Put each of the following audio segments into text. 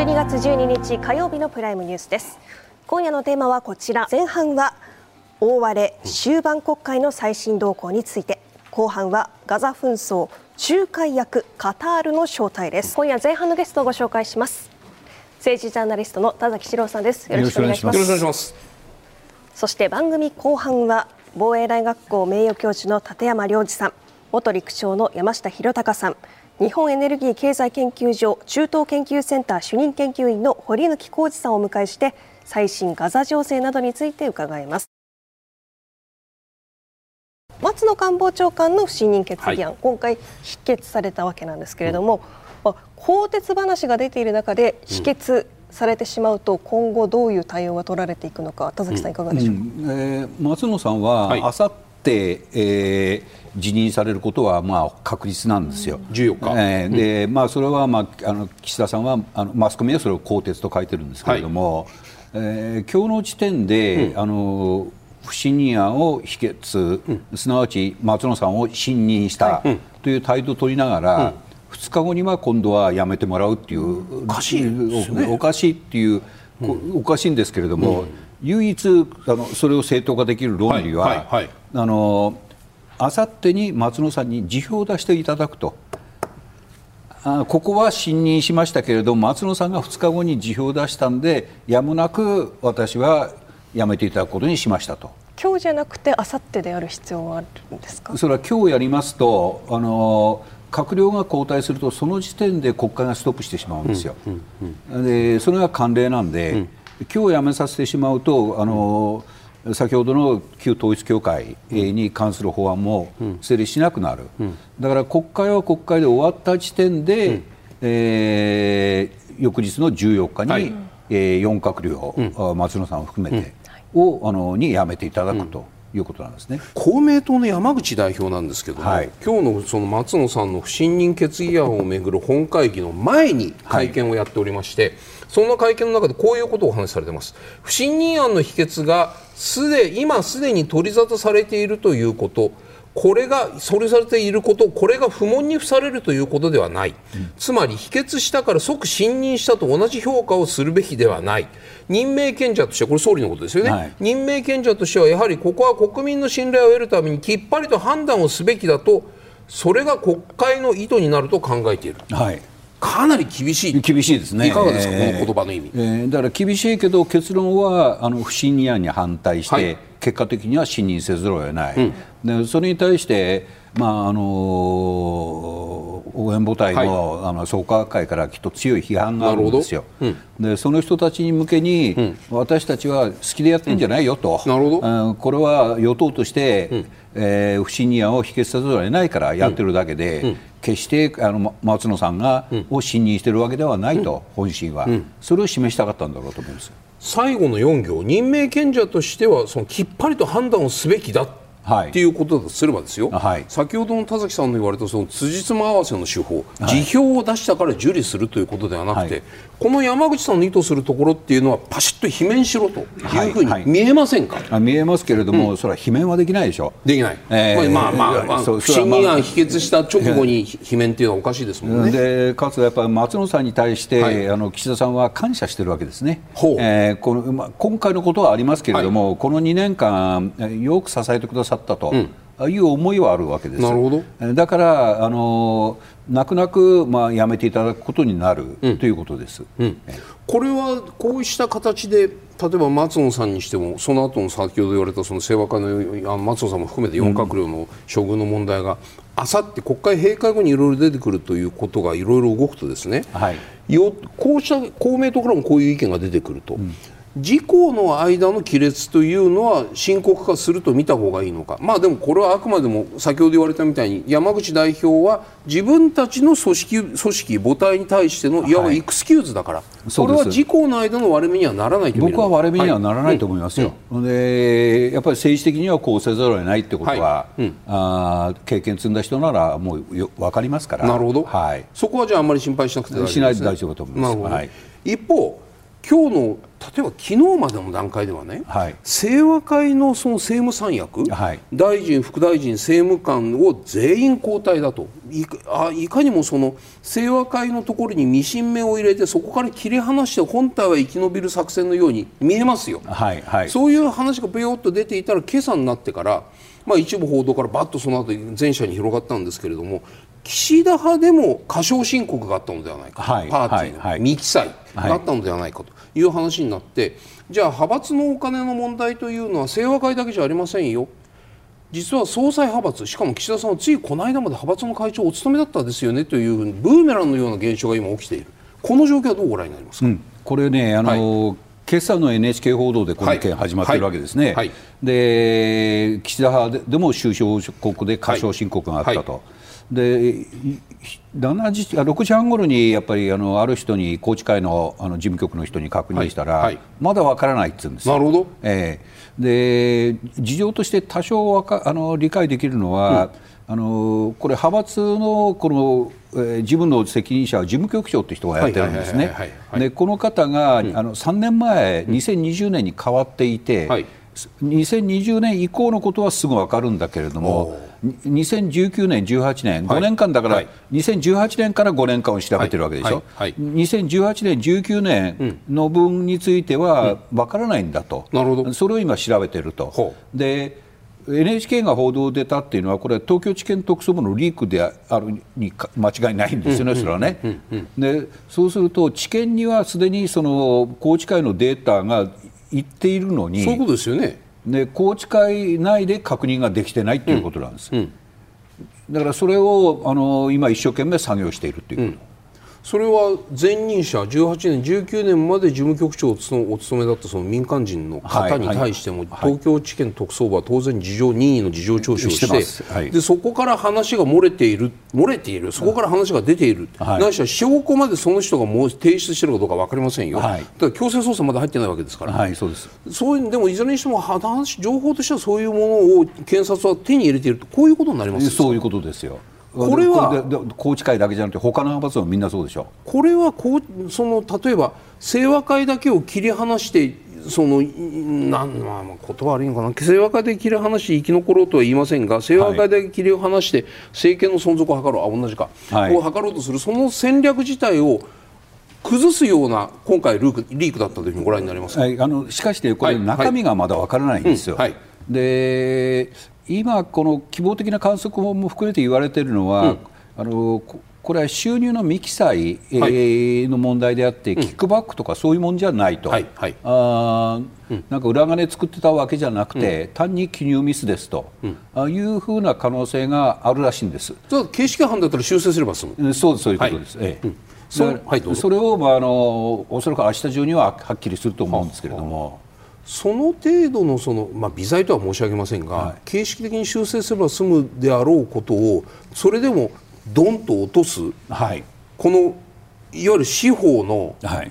12月12日火曜日のプライムニュースです。今夜のテーマはこちら。前半は大荒れ終盤国会の最新動向について。後半はガザ紛争仲介役カタールの正体です。今夜前半のゲストをご紹介します。政治ジャーナリストの田崎史郎さんです。よろしくお願いします。よろしくお願いします。そして番組後半は防衛大学校名誉教授の立山良二さん。元陸将の山下博隆さん日本エネルギー経済研究所中東研究センター主任研究員の堀貫浩二さんをお迎えして最新ガザ情勢などについて伺います。松野官房長官の不信任決議案、はい、今回否決されたわけなんですけれども、うん、更迭話が出ている中で否決されてしまうと今後どういう対応が取られていくのか田崎さんいかがでしょう？か、うん。うん、えー、松野さんはあさって、えー辞任されることはまあ確実なんですよ。14日、えー、で、まあ、それは、まあ、あの岸田さんはあのマスコミはそれを更迭と書いてるんですけれども、はい、えー、今日の時点で、うん、あの不信任案を否決、うん、すなわち松野さんを信任したという態度を取りながら、うん、2日後には今度はやめてもらうっていう、おかしい、ね、おかしいっていう、おかしいんですけれども、唯一あのそれを正当化できる論理は、はい。はい。はい、あのあさってに松野さんに辞表を出していただくと。あここは信任しましたけれど松野さんが2日後に辞表を出したんでやむなく私は辞めていただくことにしましたと。今日じゃなくてあさってでやる必要はあるんですか？それは今日やりますとあの閣僚が交代するとその時点で国会がストップしてしまうんですよ、うんうんうん、でそれが慣例なんで、うん、今日辞めさせてしまうとあの、うん先ほどの旧統一教会に関する法案も成立しなくなる、うん、だから国会は国会で終わった時点で、うん、えー、翌日の14日に、はい、えー、4閣僚、うん、松野さんを含めて、をあのに辞めていただくと。いうことなんですね。公明党の山口代表なんですけども、はい、今日のその松野さんの不信任決議案をめぐる本会議の前に会見をやっておりまして、はい、そんな会見の中でこういうことをお話しされています。不信任案の否決がすで今すでに取り沙汰されているということ。これがそれされていること。これが不問に付されるということではない、うん、つまり否決したから即信任したと同じ評価をするべきではない。任命権者としてこれ総理のことですよね、はい、任命権者としてはやはりここは国民の信頼を得るためにきっぱりと判断をすべきだと。それが国会の意図になると考えている。はいかなり厳しい。厳しいですね。いかがですか、えー、この言葉の意味、えー、だから厳しいけど結論はあの不信任案に反対して、はい、結果的には信任せざるを得ない、うん、でそれに対してまああの応援母体のはい、あの創価学会からきっと強い批判があるんですよ、うん、でその人たちに向けに、うん、私たちは好きでやってるんじゃないよと、なるほど。これは与党として、うん、えー、不信任案を否決せざるを得ないからやってるだけで、決してあの松野さんが、を信任しているわけではないと、本心は、それを示したかったんだろうと思います。最後の4行任命権者としてはそのきっぱりと判断をすべきだはい、っていうことだとすればですよ、はい、先ほどの田崎さんの言われたその辻褄合わせの手法、はい、辞表を出したから受理するということではなくて、この山口さんの意図するところっていうのはパシッと罷免しろというふうに見えませんか、あ見えますけれども、うん、それは罷免はできないでしょ。できない、えー、まあまあ、まあ、不信任案否決した直後に罷免っていうのはおかしいですもんね。でかつやっぱり松野さんに対して、あの岸田さんは感謝してるわけですね、えーこのまあ、今回のことはありますけれども、この2年間よく支えてくださったと。うん。いう思いはあるわけです。なるほど。だからあの泣く泣く、まあ、やめていただくことになる、うん、ということです、うん、これはこうした形で例えば松野さんにしてもその後の先ほど言われたその清和会の松野さんも含めて4閣僚の処遇の問題が、あさって国会閉会後にいろいろ出てくるということがいろいろ動くとですね、はい、よこうした公明党からもこういう意見が出てくると。うん自公の間の亀裂というのは深刻化すると見た方がいいのか、まあ、でもこれはあくまでも先ほど言われたみたいに山口代表は自分たちの組織組織母体に対してのい。わばエクスキューズだから、はい、これは自公の間の割れ目にはならないと僕は割れ目にはならないと思いますよ、はい、でやっぱり政治的にはこうせざるを得ないってことは、はい。うん、あ経験積んだ人ならもうよ分かりますから。なるほど、はい、そこはじゃああんまり心配しなくて大丈夫です、ね、しないで大丈夫だと思います。はい、一方今日の例えば昨日までの段階ではね、はい、清和会のその政務三役、はい、大臣、副大臣、政務官を全員交代だと。いあいかにもその清和会のところにミシン目を入れてそこから切り離して本体は生き延びる作戦のように見えますよ、はいはい、そういう話がぴよっと出ていたら今朝になってから、まあ、一部報道からばっとその後全社に広がったんですけれども岸田派でも過少申告があったのではないか、はい、パーティーの未記載があったのではないかという話になって、じゃあ派閥のお金の問題というのは清和会だけじゃありませんよ。実は総裁派閥しかも岸田さんはついこの間まで派閥の会長をお務めだったですよねというブーメランのような現象が今起きている。この状況はどうご覧になりますか、うん、これねあの、はい。今朝の NHK 報道でこの件始まっているわけですね、はい。はい、で岸田派でも収支報告で過少申告があったと、で7時6時半ごろにやっぱりあのある人に高知会のあの事務局の人に確認したら、はいはい、まだわからないって言うんですなるほど、えー、で事情として多少わかあの理解できるのは、うん、あのこれ派閥のこの、えー、事務の責任者は事務局長という人がやってるんですね。でこの方が、うん、あの3年前2020年に変わっていて、はい、2020年以降のことはすぐ分かるんだけれども。2019年、18年、5年間だから、2018年から5年間を調べてるわけでしょ、はい。はい、2018年、19年の分については分からないんだと、なるほど。それを今、調べてると。で NHK が報道出たっていうのは、これは東京地検特捜部のリークであるに間違いないんですよね、それはね。でそうすると、地検にはすでにその宏池会のデータがいっているのに、そういうことですよね。で宏池会内で確認ができてないということなんです、うん。うん、だからそれをあの今、一生懸命作業しているということ。それは前任者18年19年まで事務局長をお務めだったその民間人の方に対しても、東京地検特捜部は当然事情任意の事情聴取をしてはい、でそこから話が漏れている漏れているそこから話が出ている、はい、ないしは証拠までその人がもう提出しているかどうか分かりませんよ、はい、ただ強制捜査まだ入ってないわけですから、はい、そうです。そういうでもいずれにしても話情報としてはそういうものを検察は手に入れているとこういうことになりますそういうことですよ。これは宏池会だけじゃなくて他の派閥はみんなそうでしょ。これはこうその例えば清和会だけを切り離してそのなんまあ、言葉悪いのかな。清和会で切り離して生き残ろうとは言いませんが清和会だけ切り離して政権の存続を図ろう。あ同じか、はい、を図ろうとするその戦略自体を崩すような今回リークだったというふうにご覧になります。はい、あのしかし、これ、中身がまだわからないんですよ。はい、で今、この希望的な観測も含めて言われているのは、うん、あのこれは収入の未記載、はい、の問題であって、キックバックとかそういうもんじゃないと、はいはい、あなんか裏金作ってたわけじゃなくて、うん、単に記入ミスですと、うん、あいうふうな可能性があるらしいんです。形式犯だったら修正すれば済む。そうそういうことです。ええ。そはい、それを、まあ、あのおそらく明日中にははっきりすると思うんですけれども。その程度のその、まあ、微罪とは申し上げませんが、はい、形式的に修正すれば済むであろうことをそれでもドンと落とす、はい、このいわゆる司法の、はい、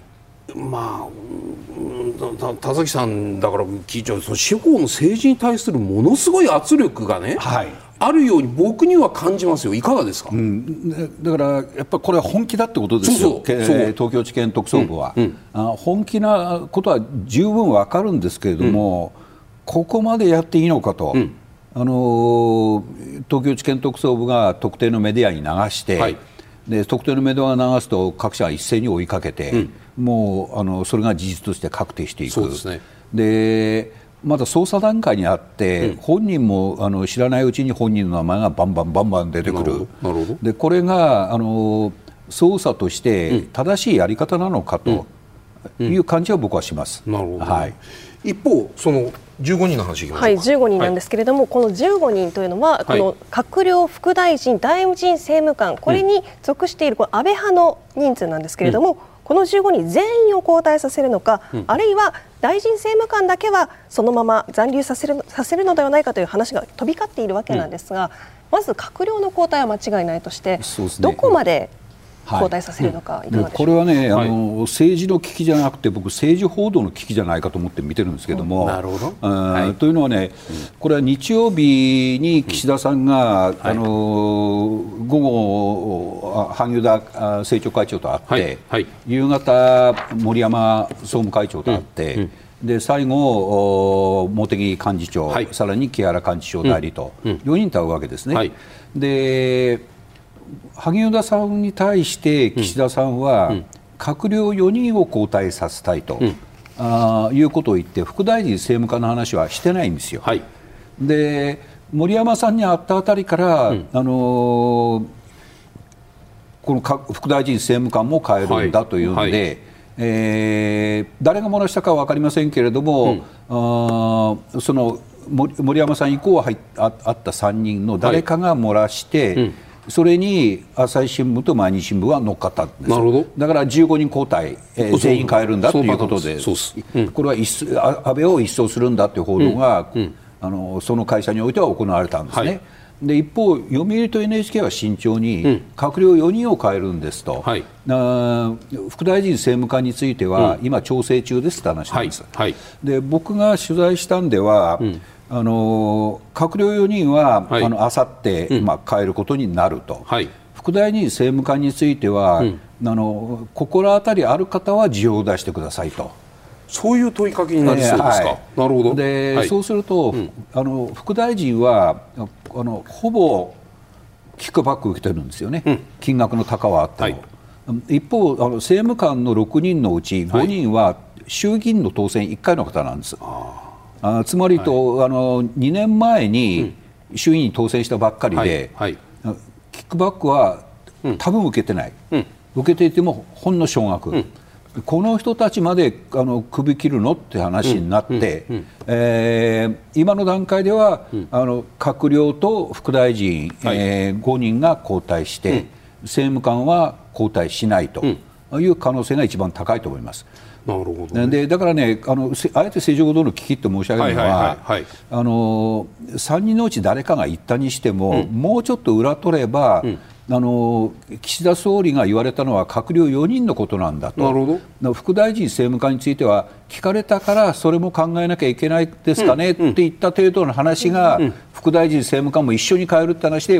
まあ田崎さんだから聞いちゃうその司法の政治に対するものすごい圧力がね、はい、あるように僕には感じますよ、いかがですか、うん、だからやっぱりこれは本気だってことですよ、そうそう。東京地検特捜部は、うん。うん、あ。本気なことは十分わかるんですけれども、うん、ここまでやっていいのかと、あの東京地検特捜部が特定のメディアに流して、はい、で特定のメディアが流すと各社が一斉に追いかけて、もうあのそれが事実として確定していく。ですね。でまだ捜査段階にあって、うん、本人もあの知らないうちに本人の名前がバンバンバンバン出てくる、でこれがあの捜査として正しいやり方なのかという感じは僕はします。なるほど、はい、一方その15人の話いはい、15人なんですけれども、はい、この15人というのは、この閣僚、副大臣、大臣政務官、これに属しているこの安倍派の人数なんですけれども、うん、この15人全員を交代させるのか、うん、あるいは大臣政務官だけはそのまま残留させるさせるのではないかという話が飛び交っているわけなんですが、うん、まず閣僚の交代は間違いないとして、ね、どこまで交代させるのか、い、かがでしょうこれはね、あの政治の危機じゃなくて僕政治報道の危機じゃないかと思って見てるんですけども、なるほど、はい、というのはね、これは日曜日に岸田さんが、あの午後萩生田政調会長と会って、夕方森山総務会長と会って。で最後、茂木幹事長、はい、さらに木原幹事長代理と、うん、4人と会うわけですね。はい、で萩生田さんに対して岸田さんは、閣僚4人を交代させたいと、うん、あいうことを言って副大臣政務官の話はしてないんですよ。はい、で森山さんに会ったあたりから、うん、あのー、この副大臣政務官も変えるんだというので、はい。はい、えー、誰が漏らしたかは分かりませんけれども、うん、あその森山さん以降は入あった3人の誰かが漏らして、はいうんそれに朝日新聞と毎日新聞は乗っかったんです。なるほど。だから15人交代、えー、全員変えるんだということで、うん、これは一安倍を一掃するんだという報道が、うん。うん、あのその会社においては行われたんですね。はい。で一方、読売と NHK は慎重に閣僚4人を変えるんですと、はい、副大臣政務官については、今、調整中ですって話なんです、はい、で僕が取材したんでは、あの閣僚4人は、はい、あの明後日、まあ、変えることになると、はい、副大臣政務官については、うん、あの心当たりある方は辞表を出してくださいと。そういう問いかけになりそうですか？はい、なるほど。で、はい、そうすると、うん、あの副大臣はあのほぼキックバック受けてるんですよね。うん、金額の高はあっても。はい、一方あの政務官の6人のうち5人は衆議院の当選1回の方なんです。ああつまりと、はい、あの2年前に衆院に当選したばっかりで、はいはい、キックバックは多分受けてない、うん、受けていてもほんの少額、うん、この人たちまであの首切るのって話になって、うん、えー、今の段階では、あの閣僚と副大臣、はい、えー、5人が交代して、政務官は交代しないという可能性が一番高いと思います。なるほど、ね、でだからねあの、あえて正常報道の危機と申し上げるのは、あの3人のうち誰かが言ったにしても、うん、もうちょっと裏取れば、うん。あの岸田総理が言われたのは閣僚4人のことなんだと、なるほど。副大臣、政務官については聞かれたからそれも考えなきゃいけないですかね、うん、って言った程度の話が、うん、副大臣、政務官も一緒に変えるって話で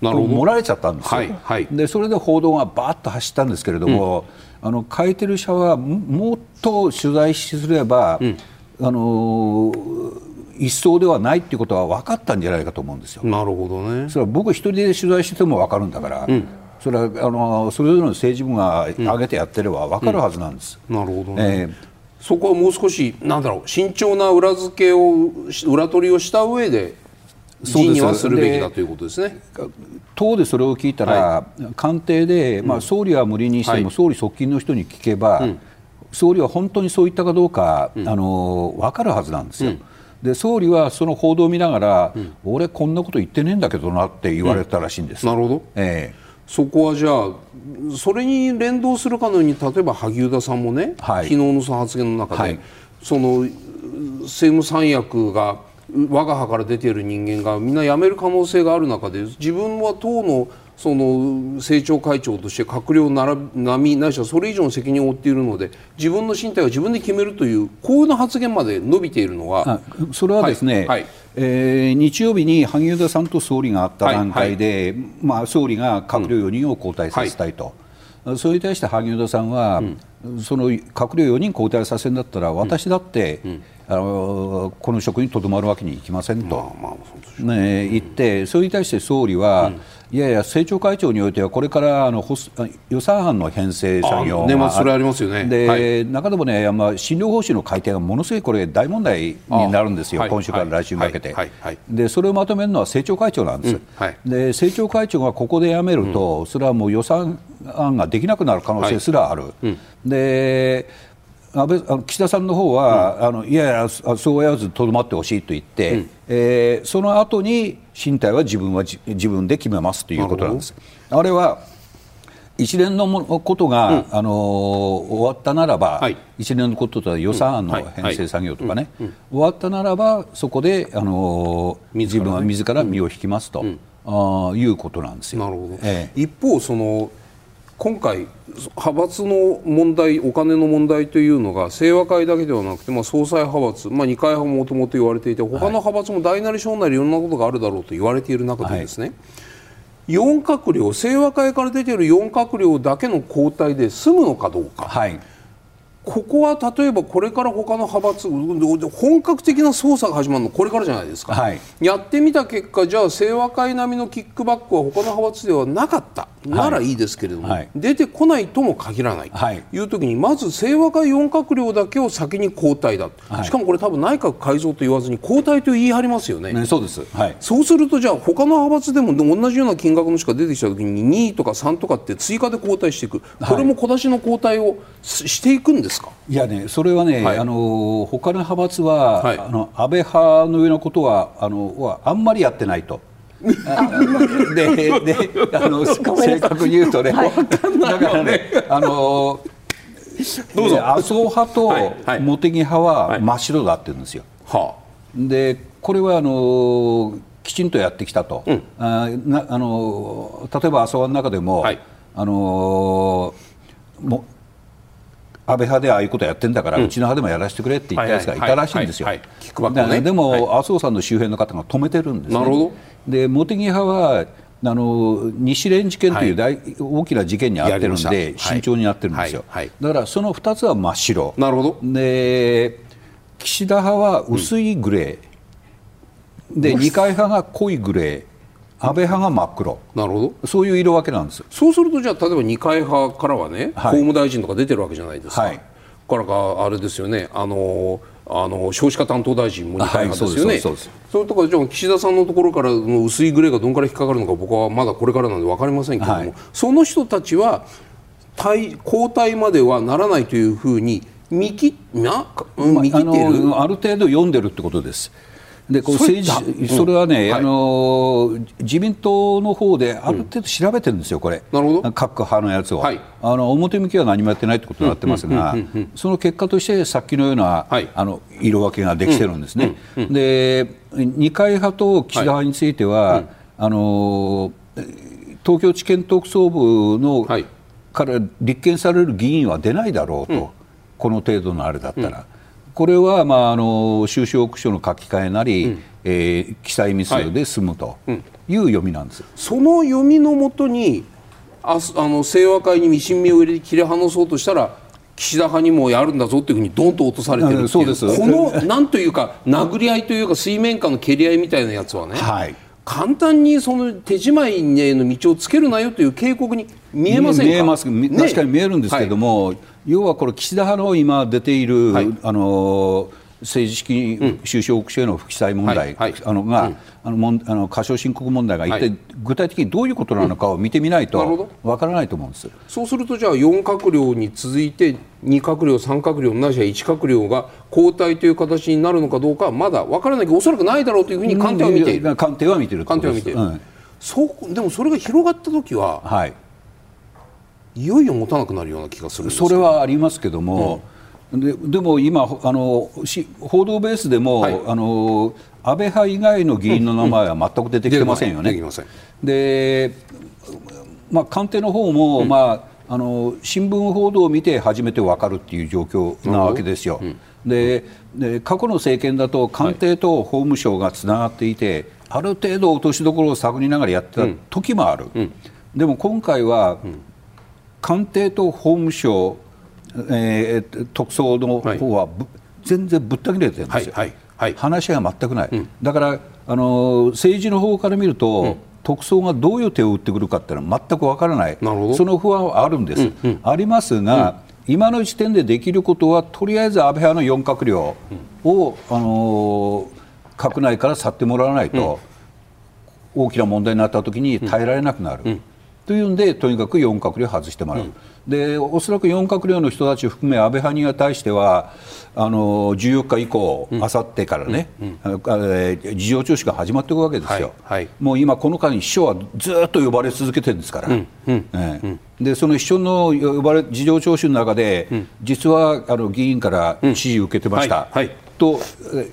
盛られちゃったんですよ、はいはい、でそれで報道がばーっと走ったんですけれども。うんあの書いてる者はもっと取材すれば、うん、あの一層ではないっていうことは分かったんじゃないかと思うんですよ。なるほどね。それは僕一人で取材してても分かるんだから。うんそれはあのそれぞれの政治部が上げてやってれば分かるはずなんです。うん、なるほどね、えー、そこはもう少しなんだろう慎重な裏付けを裏取りをした上で辞任はするべきだということですね。党でそれを聞いたら、はい、官邸で、まあ、総理は無理にしても、総理側近の人に聞けば、総理は本当にそう言ったかどうか、あの分かるはずなんですよ。で総理はその報道を見ながら、俺、こんなこと言ってねえんだけどなって言われたらしいんです。なるほど、えーそこはじゃあそれに連動するかのように例えば萩生田さんもね、はい、昨日のその発言の中で、はい、その政務三役が我が派から出ている人間がみんな辞める可能性がある中で自分は党のその政調会長として閣僚並みないしはそれ以上の責任を負っているので自分の進退を自分で決めるというこういう発言まで伸びているのはそれはですね、はいはい、えー、日曜日に萩生田さんと総理があった段階で、はい、まあ、総理が閣僚4人を交代させたいと。うん、それに対して萩生田さんは、うん、その閣僚4人交代させるんだったら私だって、うんあのこの職にとどまるわけにいきませんと、まあまあね、言って、それに対して総理は、うん、いやいや、政調会長においては、これからあの予算案の編成作業が、それありますよね。で、はい、中でもね、まあ、診療報酬の改定がものすごいこれ、大問題になるんですよ、今週から来週にかけて、で、それをまとめるのは政調会長なんです、うん。はい、で政調会長がここで辞めると、うん、それはもう予算案ができなくなる可能性すらある。で安倍あの岸田さんの方は、うん、あのいやいや、そうやらずとどまってほしいと言って、うん、えー、その後に進退は自分は自分で決めますということなんです。あれは一連のことが、うん、あの終わったならば、はい、一連のこととは予算案の編成作業とかね、終わったならば、そこで、あの自分は自ら身を引きますと、あいうことなんですよ。なるほど、ええ、一方その今回、派閥の問題、お金の問題というのが清和会だけではなくて、まあ、総裁派閥、まあ、二階派ももともと言われていて他の派閥も大なり小なりいろんなことがあるだろうと言われている中でですね、はい。4閣僚、清和会から出ている4閣僚だけの交代で済むのかどうか、はい、ここは例えばこれから他の派閥本格的な捜査が始まるのこれからじゃないですか、はい、やってみた結果じゃあ清和会並みのキックバックは他の派閥ではなかった。ならいいですけれども、はい、出てこないとも限らない。とい。う時にまず清和会4閣僚だけを先に交代だ、しかもこれ多分内閣改造と言わずに交代と言い張りますよね、ね、そうです、そうするとじゃあ他の派閥でも同じような金額のしか出てきた時に2位とか3とかって追加で交代していく。これも小出しの交代をしていくんですか？いやね、それはね、はい、あの他の派閥は、はい、あの安倍派のようなことはあのはあんまりやってないと。でであの正確に言うとね、はい、だからね、あのどうぞ。麻生派と茂木派は真っ白だって言うんですよ。はあ、でこれはあのきちんとやってきたと、うん、あなあの例えば麻生派の中でも、はい、あのも安倍派でああいうことやってんだから、うちの派でもやらせてくれって言ったやつがいたらしいんですよ。でも、麻生さんの周辺の方が止めてるんです、ね、なるほど。で茂木派はあの西連事件という大,、大きな事件に遭ってるんで、慎重になってるんですよ、だからその2つは真っ白、なるほど。で岸田派は薄いグレー、で二階派が濃いグレー、安倍派が真っ黒。なるほど。そういう色分けなんですそうするとじゃあ例えば二階派からはね、はい、法務大臣とか出てるわけじゃないですか、はい、からかあれですよね。あのあの少子化担当大臣も二階派ですよね、はい、そうそうところじゃあ岸田さんのところからの薄いグレーがどんから引っかかるのか僕はまだこれからなんで分かりませんけれども、はい、その人たちは対交代まではならないというふうに見切,、ま、見切っている？ある程度読んでるってことです。でこう政治それはね、うん、あの自民党の方である程度調べてるんですよ、これ、なるほど。各派のやつを、はい、あの表向きは何もやってないってことになってますが、その結果として、さっきのような、はい、あの色分けができてるんですね、で二階派と岸田派については、はい、あの東京地検特捜部の、から立件される議員は出ないだろうと、この程度のあれだったら。これは、まあ、あの収支報告書の書き換えなり、うん、えー、記載ミスで済むという読みなんです、はいうん、その読みのもとにああの清和会にミシン目を入れて切り離そうとしたら岸田派にもやるんだぞっていうふうにどんと落とされてるそうです。このなんというか殴り合いというか水面下の蹴り合いみたいなやつはね、はい、簡単にその手仕舞いへの道をつけるなよという警告に見えませんか？見えます、ね、確かに見えるんですけれども、はい。要はこれ、岸田派の今出ている、はい、あの政治資金収支報告書への不記載問題、はい、あのが、うん、あのもんあの過少申告問題が一体具体的にどういうことなのかを見てみないとわからないと思うんです、そうするとじゃあ4閣僚に続いて2閣僚、3閣僚ないしは1閣僚が交代という形になるのかどうかはまだわからないけどおそらくないだろうというふうに官邸は見ている。官邸は見てる官邸は見ている、うん、そうでもそれが広がった時は、はい。いよいよ持たなくなるような気がするそれはありますけども、うん、ででも今あの報道ベースでも、はい、あの安倍派以外の議員の名前は全く出てきてませんよね。うんうん、でまあ、官邸の方も、まあ、あの新聞報道を見て初めて分かるっていう状況なわけですよ。でで過去の政権だと官邸と法務省がつながっていて、はい、ある程度落としどころを探りながらやってた時もある、でも今回は、官邸と法務省、えー、特捜の方は、はい、全然ぶった切れてるんですよ、はいはい、話が全くない、うん、だからあの政治の方から見ると、うん、特捜がどういう手を打ってくるかっていうのは全くわからない、その不安はあるんです、うんうん、ありますが、今の時点でできることは、とりあえず安倍派の4閣僚を、あの閣内から去ってもらわないと、大きな問題になったときに耐えられなくなる。というんでとにかく4閣僚外してもらう、うん、でおそらく4閣僚の人たちを含め安倍派に対してはあの14日以降、あさってからね、うん。うん、事情聴取が始まっていくわけですよ、はいはい、もう今、この間に秘書はずっと呼ばれ続けてるんですから、うんうんえでその秘書の呼ばれ事情聴取の中で、実はあの議員から指示を受けてました、はいはい、と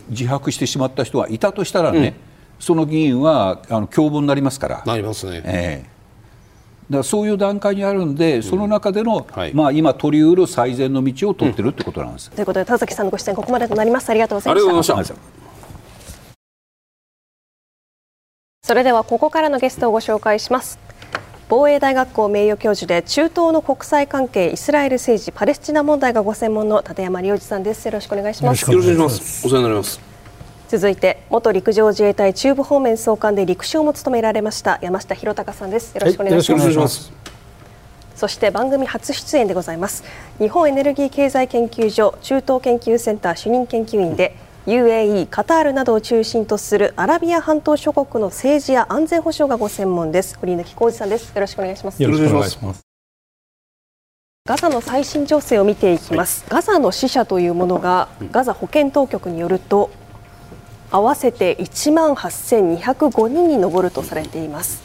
自白してしまった人がいたとしたらね、その議員はあの共謀になりますから。なりますね、えーだそういう段階にあるんで、その中での、はい、まあ、今取りうる最善の道を取ってるってことなんです。ということで田崎さんのご出演ここまでとなります。ありがとうございました。それではここからのゲストをご紹介します。防衛大学校名誉教授で中東の国際関係イスラエル政治パレスチナ問題がご専門の立山良二さんです。よろしくお願いします。よろしくお願いします。お世話になります続いて元陸上自衛隊中部方面総監で陸将も務められました山下博隆さんです。よろしくお願いします、はい、そして番組初出演でございます。日本エネルギー経済研究所中東研究センター主任研究員で、UAE、カタールなどを中心とするアラビア半島諸国の政治や安全保障がご専門です。堀抜浩二さんです。よろしくお願いします。よろしくお願いします。ガザの最新情勢を見ていきます、はい、ガザの死者というものがガザ保健当局によると合わせて1万8205人に上るとされています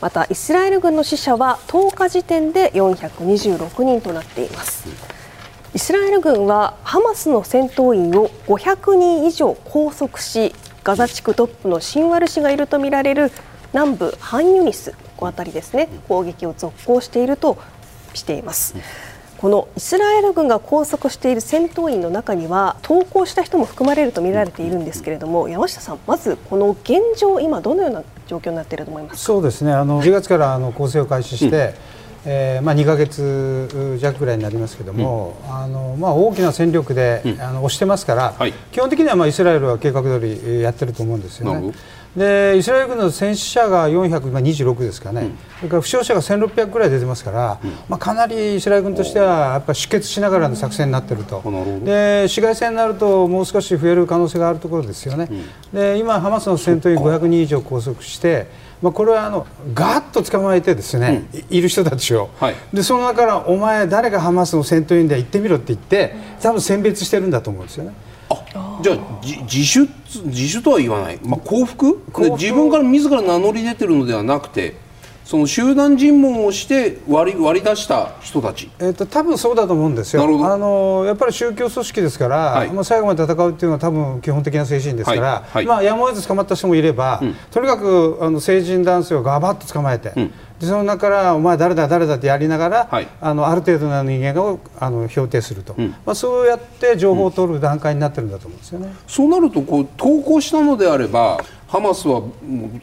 またイスラエル軍の死者は10日時点で426人となっています、イスラエル軍はハマスの戦闘員を500人以上拘束しガザ地区トップのシンワル氏がいるとみられる南部ハンユニスこの辺りですね攻撃を続行しているとしています。このイスラエル軍が拘束している戦闘員の中には投降した人も含まれると見られているんですけれども山下さん、まずこの現状、今どのような状況になっていると思いますそうですね。あの10月からあの攻勢を開始して、うんえーまあ、2か月弱ぐらいになりますけれども、うん、あのまあ、大きな戦力で、うん、あの押してますから、はい、基本的にはまあイスラエルは計画通りやってると思うんですよね。でイスラエル軍の戦死者が426ですかね、うん、それから負傷者が1600ぐらい出てますから、うん、まあ、かなりイスラエル軍としてはやっぱり出血しながらの作戦になっていると、で市街戦になるともう少し増える可能性があるところですよね、で今、ハマスの戦闘員500人以上拘束して、まあ、これはあのガーッと捕まえてですね、うん、いる人たちを、はい、でその中からお前、誰がハマスの戦闘員で行ってみろって言って多分選別してるんだと思うんですよね。あじゃあ自主自主とは言わない、まあ、降伏自分から自ら名乗り出てるのではなくてその集団尋問をして割り割り出した人たち、えーと、多分そうだと思うんですよ。あのやっぱり宗教組織ですから、はい、まあ、最後まで戦うっていうのは多分基本的な精神ですから、はい。はい、まあ、やむを得ず捕まった人もいれば、うん、とにかくあの成人男性をがばっと捕まえて、うん、でその中からお前誰だ誰だってやりながら、あのある程度の人間をあの標定すると、うん、まあ、そうやって情報を取る段階になってるんだと思うんですよね。そうなるとこう投稿したのであればハマスは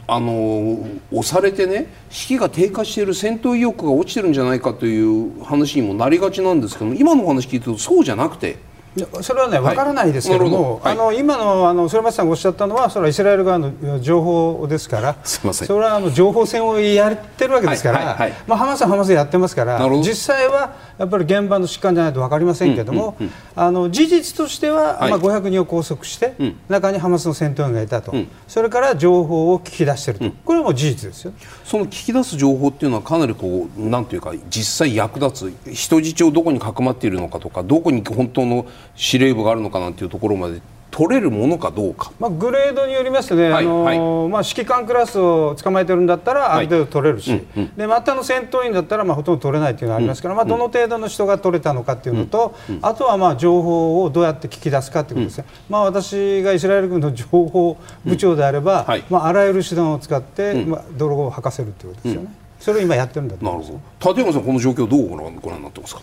あの押されてね士気が低下している戦闘意欲が落ちてるんじゃないかという話にもなりがちなんですけど今の話聞いてるとそうじゃなくて。それはね、分からないですけども、はい、あの今のあの反町さんがおっしゃったのは、それはイスラエル側の情報ですから、それはあの情報戦をやってるわけですから、はいはいはい、まあ、ハマスはハマスでやってますから、実際はやっぱり現場の疾患じゃないと分かりませんけれども、うんうんうん、あの事実としては、はい、まあ、500人を拘束して、うん、中にハマスの戦闘員がいたと、うん、それから情報を聞き出していると、うん、これも事実ですよ。その聞き出す情報っていうのは、かなりこうなんていうか、実際役立つ、人質をどこにかくまっているのかとか、どこに本当の司令部があるのかなんていうところまで取れるものかどうか、まあ、グレードによりますとね、はい、あのはい、まあ、指揮官クラスを捕まえてるんだったらある程度取れるし、はいうんうん、でまたの戦闘員だったらまあほとんど取れないというのがありますから、うん、まあ、どの程度の人が取れたのかっていうのと、うんうん、あとはまあ情報をどうやって聞き出すかということですね、まあ、私がイスラエル軍の情報部長であれば、まあ、あらゆる手段を使って、まあ、泥棒を吐かせるということですよね。それを今やってるんだと思います。立山さん、この状況どうご覧ご覧になってますか？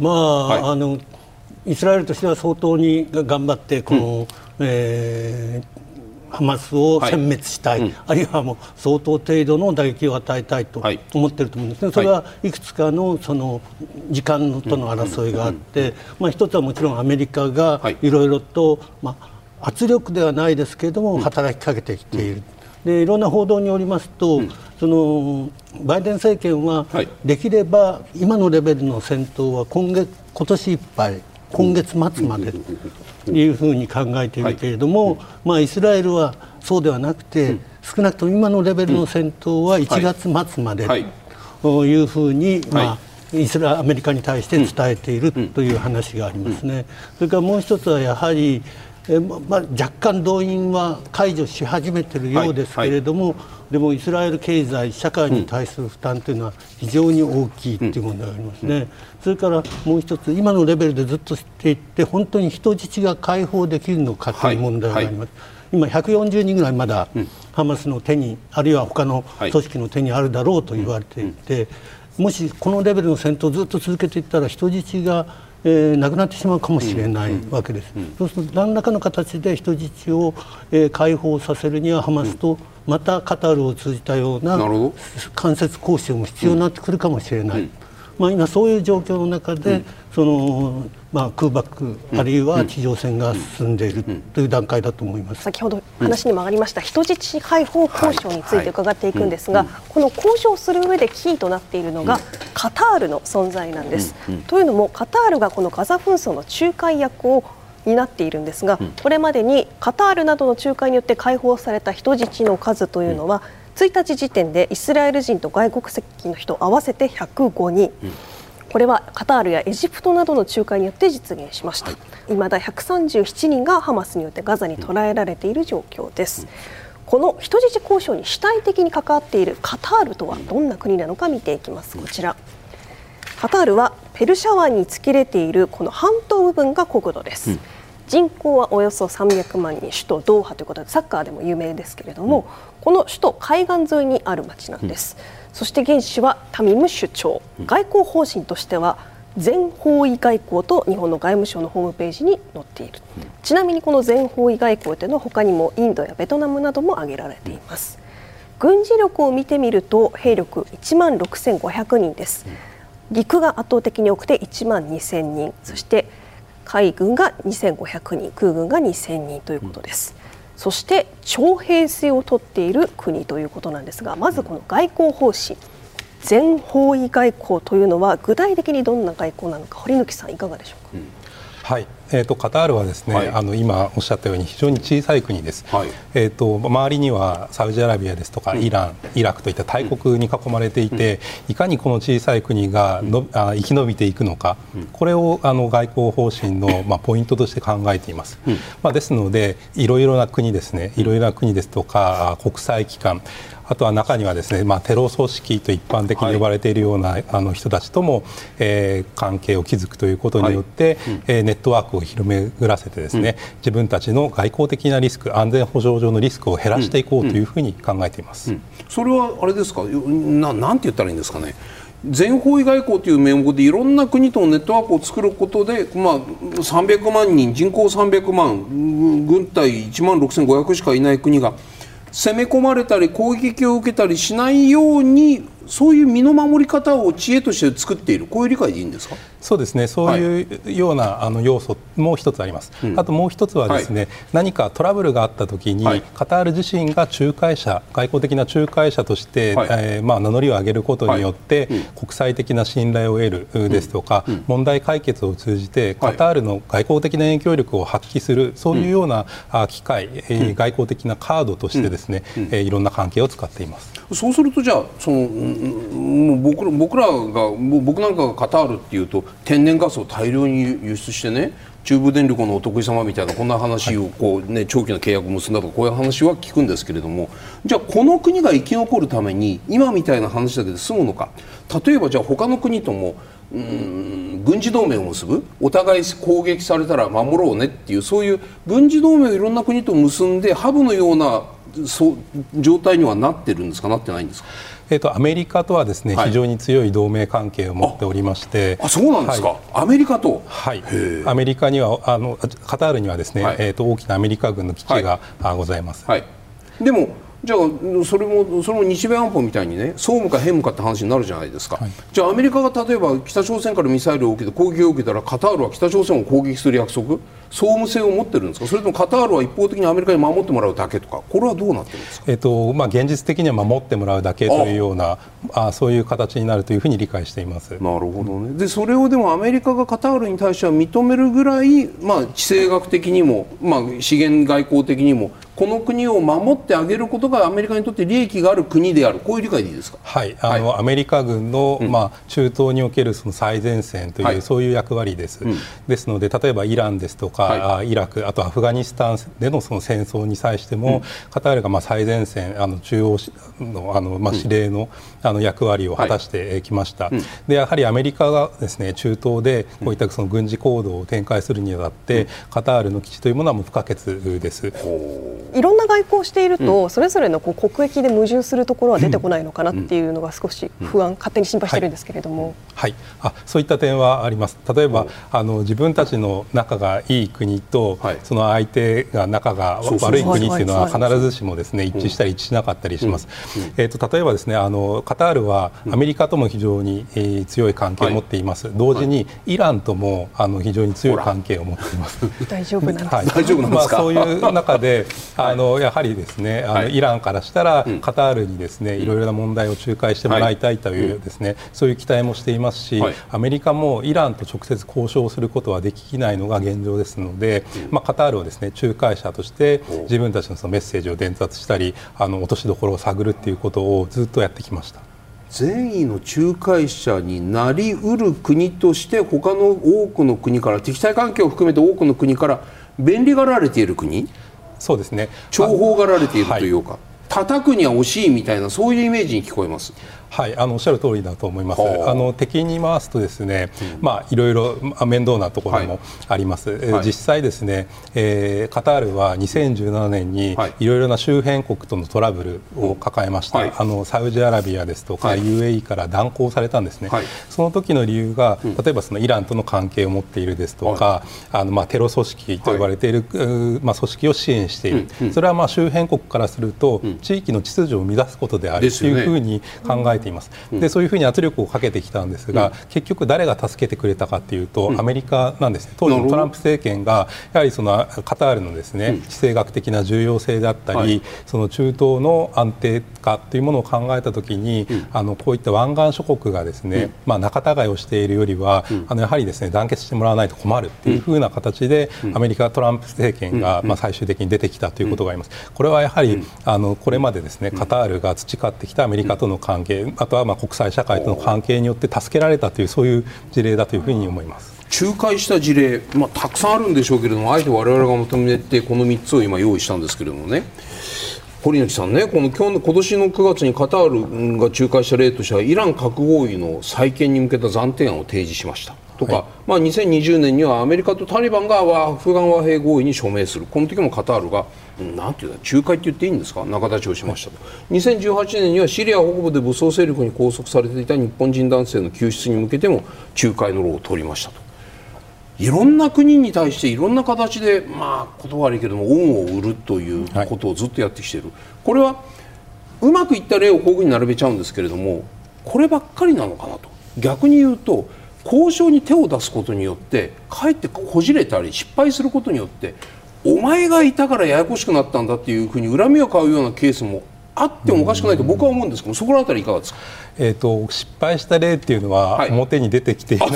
まあ、あのイスラエルとしては相当に頑張ってこの、うん、えーハマスを殲滅したい、はいうん、あるいはもう相当程度の打撃を与えたいと思っていると思うんですね、それはい。くつかのその時間との争いがあって、まあ、一つはもちろんアメリカがい。ろいろと、まあ、圧力ではないですけれども、働きかけてきている。でいろんな報道によりますと、うん、そのバイデン政権は、できれば今のレベルの戦闘は今月今年いっぱい今月末までというふうに考えているけれども、はい、まあ、イスラエルはそうではなくて、少なくとも今のレベルの戦闘は1月末までとい。うふうに、まあ、イスラアメリカに対して伝えているという話がありますね。それからもう一つはやはりえまあ、若干動員は解除し始めているようですけれども、はいはい、でもイスラエル経済、社会に対する負担というのは非常に大きいという問題がありますね、うん、それからもう一つ、今のレベルでずっとしていって、本当に人質が解放できるのかという問題があります。はい、今140人ぐらいまだ、ハマスの手にあるいは他の組織の手にあるだろうと言われていて、もしこのレベルの戦闘をずっと続けていったら人質がえー、なくなってしまうかもしれないわけです、そうすると何らかの形で人質を、えー、解放させるにはハマスとまたカタールを通じたような間接交渉も必要になってくるかもしれない。まあ、今そういう状況の中で、そのまあ、空爆あるいは地上戦が進んでいるという段階だと思います。先ほど話にもありました人質解放交渉について伺っていくんですが、この交渉する上でキーとなっているのがカタールの存在なんです。というのもカタールがこのガザ紛争の仲介役を担っているんですが、これまでにカタールなどの仲介によって解放された人質の数というのは、1日時点でイスラエル人と外国籍の人合わせて105人、うん、これはカタールやエジプトなどの仲介によって実現しました、はい、まだ137人がハマスによってガザに捕らえられている状況です、うん、この人質交渉に主体的に関わっているカタールとはどんな国なのか見ていきます。こちら。カタールはペルシャ湾に突き出ているこの半島部分が国土です、うん。人口はおよそ300万人。首都ドーハということでサッカーでも有名ですけれども、うん、この首都海岸沿いにある町なんです、うん、そして現地はタミム首長、外交方針としては全方位外交と日本の外務省のホームページに載っている、うん、ちなみにこの全方位外交というのは他にもインドやベトナムなども挙げられています、軍事力を見てみると兵力1万6500人です、陸が圧倒的に多くて1万2000人。そして海軍が2500人。空軍が2000人ということです。そして徴兵制を取っている国ということなんですがまずこの外交方針。全方位外交というのは具体的にどんな外交なのか堀貫さんいかがでしょうか？うん。はい、えーと、カタールはですね、はい、あの今おっしゃったように非常に小さい国です、はい、えーと、周りにはサウジアラビアですとかイラン、イラクといった大国に囲まれていて、うん、いかにこの小さい国がの、うん、あ生き延びていくのか、うん、これをあの外交方針の、まあ、ポイントとして考えています、まあ、ですのでいろいろな国ですねいろいろな国ですとか国際機関あとは中にはですね、まあ、テロ組織と一般的に呼ばれているような、はい、あの人たちとも、えー、関係を築くということによって、はい。うん、えー、ネットワークを広めらせてですね、うん、自分たちの外交的なリスク安全保障上のリスクを減らしていこうというふうに考えています、うん、それはあれですか？ななんて言ったらいいんですかね？全方位外交という名目でいろんな国とのネットワークを作ることで、まあ、300万人人口300万軍隊1万6500しかいない国が攻め込まれたり攻撃を受けたりしないようにそういう身の守り方を知恵として作っているこういう理解でいいんですか？そうですね。そういうような、はい、あの要素も一つあります、うん、あともう一つはですね、はい、何かトラブルがあったときに、はい、カタール自身が仲介者外交的な仲介者として、はい、えー、まあ、名乗りを上げることによって、うん、国際的な信頼を得るですとか、うん、問題解決を通じてカタールの外交的な影響力を発揮するそういうような、あ機会、えー、外交的なカードとしてですね、うん、えー、いろんな関係を使っています。そうするとじゃあそのもう僕ら僕らが僕なんかがカタールっていうと天然ガスを大量に輸出してね中部電力のお得意様みたいなこんな話をこう、ね、長期の契約を結んだとかこういう話は聞くんですけれどもじゃあこの国が生き残るために今みたいな話だけで済むのか。例えばじゃあ他の国ともうん軍事同盟を結ぶお互い攻撃されたら守ろうねっていうそういう軍事同盟をいろんな国と結んでハブのようなそう状態にはなってるんですか？なってないんですか？えーと、アメリカとはですね、はい、非常に強い同盟関係を持っておりまして。あそうなんですか、はい、アメリカと？はい。アメリカにはあのカタールにはですね、はい、えーと、大きなアメリカ軍の基地が、ございます、でもじゃあそれもそれも日米安保みたいにね総務か変務かって話になるじゃないですか、はい、じゃあアメリカが例えば北朝鮮からミサイルを受けて攻撃を受けたらカタールは北朝鮮を攻撃する約束？総務性を持ってるんですか？それともカタールは一方的にアメリカに守ってもらうだけとか？これはどうなってるんですか、えっとまあ、現実的には守ってもらうだけというようなあそういう形になるというふうに理解しています。なるほどね。でそれをでもアメリカがカタールに対しては認めるぐらい、まあ、地政学的にも、まあ、資源外交的にもこの国を守ってあげることがアメリカにとって利益がある国である。こういう理解でいいですか？はい。あの、はい、アメリカ軍の、うん、まあ、中東におけるその最前線という、はい、そういう役割です、うん、ですので例えばイランですとか、はい、イラクあとアフガニスタンでのその戦争に際しても、うん、カタールがまあ最前線あの中央のあの、まあ、司令の,、あの役割を果たしてきました、でやはりアメリカがですね中東でこういったその軍事行動を展開するにあたって、カタールの基地というものはもう不可欠です。いろんな外交をしていると、うん、それぞれのこう国益で矛盾するところは出てこないのかなっていうのが少し不安、うん、勝手に心配してるんですけれども、はい、はい、あそういった点はあります。例えばあの自分たちの仲がいい国と、はい、その相手が仲が悪い国っていうのは必ずしもですね一致したり一致しなかったりします、えーと、例えばですねあのカタールはアメリカとも非常に、えー、強い関係を持っています、同時にイランともあの非常に強い関係を持っています。大丈夫なんですか、はい、大丈夫なんですか、まあ、そういう中で あのやはりですねあの、イランからしたら、カタールにですねいろいろな問題を仲介してもらいたいというですね、そういう期待もしていますし、アメリカもイランと直接交渉することはできないのが現状ですので、まあ、カタールをですね仲介者として自分たちのそのメッセージを伝達したりあの落としどころを探るっていうことをずっとやってきました。善意の仲介者になりうる国として他の多くの国から敵対関係を含めて多くの国から便利がられている国？そうですね。重宝がられているというか、はい、叩くには惜しいみたいなそういうイメージに聞こえます。はい、あのおっしゃる通りだと思います。あの敵に回すとですね、うん、まあいろいろ面倒なところもあります。はい、実際ですね、えー、カタールは2017年にい。ろいろな周辺国とのトラブルを抱えました。はい、あのサウジアラビアですとか、はい、UAE から断交されたんですね。その時の理由が、例えばそのイランとの関係を持っているですとか、あのまあテロ組織と呼ばれている、まあ組織を支援している。うんうん、それはまあ周辺国からすると、地域の秩序を乱すことであるというふうに考えてています、でそういうふうに圧力をかけてきたんですが、結局誰が助けてくれたかというと、アメリカなんですね。当時のトランプ政権がやはりそのカタールのですね、地政学的な重要性であったり、その中東の安定化というものを考えたときに、あのこういった湾岸諸国がですね、まあ、仲違いをしているよりは、あのやはりですね団結してもらわないと困るというふうな形で、アメリカトランプ政権が、まあ、最終的に出てきたということがあります。これはやはり、あのこれまでですねカタールが培ってきたアメリカとの関係あとはまあ国際社会との関係によって助けられたというそういう事例だというふうに思います。仲介した事例、まあ、たくさんあるんでしょうけれどもあえて我々が求めてこの3つを今用意したんですけれどもね。堀内さんねこの今日今年の9月にカタールが仲介した例としてはイラン核合意の再建に向けた暫定案を提示しました。とか、はい、まあ、2020年にはアメリカとタリバンがアフガン和平合意に署名する。この時もカタールがなんていうの仲介って言っていいんですか？仲立ちをしました。と、2018年にはシリア北部で武装勢力に拘束されていた日本人男性の救出に向けても仲介の労を取りましたと。いろんな国に対していろんな形でまあ言葉悪いけども恩を売るということをずっとやってきている、はい、これはうまくいった例をこういうふうに並べちゃうんですけれどもこればっかりなのかなと。逆に言うと交渉に手を出すことによってかえってこじれたり失敗することによってお前がいたからややこしくなったんだっていうふうに恨みを買うようなケースもあってもおかしくないと僕は思うんですけどそこら辺りいかがですか？えーと、失敗した例っていうのは表に出てきていない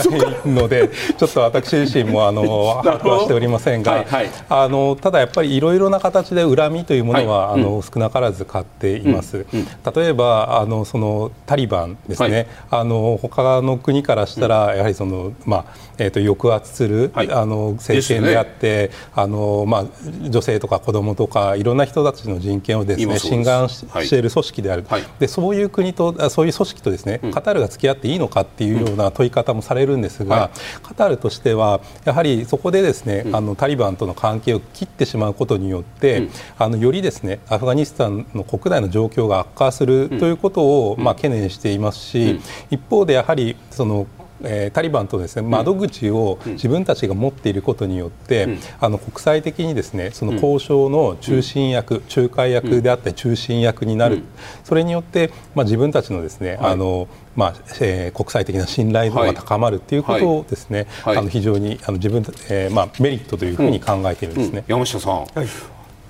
ので、はい、ちょっと私自身もあの 把握はしておりませんが、はいはい、あのただやっぱりいろいろな形で恨みというものは、あの、うん、少なからず買っています、うんうん、例えばあのそのタリバンですね、あの他の国からしたら、やはりその、まあえーと、抑圧する、あの政権であって、ね、あのまあ、女性とか子供とかいろんな人たちの人権をですね侵害している組織である、でそういう国とそういう組織織とですね、カタールが付き合っていいのかっていうような問い方もされるんですが、はい、カタールとしてはやはりそこでですね、あのタリバンとの関係を切ってしまうことによって、あのよりですねアフガニスタンの国内の状況が悪化するということを、まあ、懸念していますし、一方でやはりそのえー、タリバンとですね窓口を自分たちが持っていることによって、うん、あの国際的にですねその交渉の中心役、うん、仲介役であって中心役になる、うん、それによって、まあ、自分たちのですね、はい、あのまあえー、国際的な信頼度が高まるということをですね、はい。はい、あの非常にあの自分、えーまあ、メリットというふうに考えているんですね、山下さん、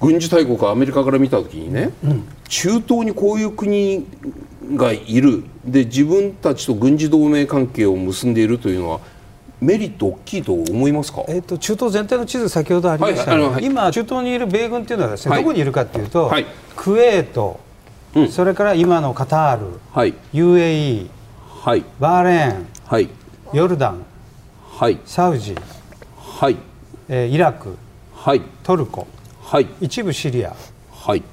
軍事大国アメリカから見たときにね、中東にこういう国がいる。で自分たちと軍事同盟関係を結んでいるというのはメリット大きいと思いますか、えーと、中東全体の地図先ほどありましたが、はいはい、今中東にいる米軍というのはですね、はい、どこにいるかというと、クウェート、うん、それから今のカタール、はい、UAE、はい、バーレーン、はい、ヨルダン、はい、サウジ、はい。えー、イラク、はい、トルコ、はい、一部シリア、はい。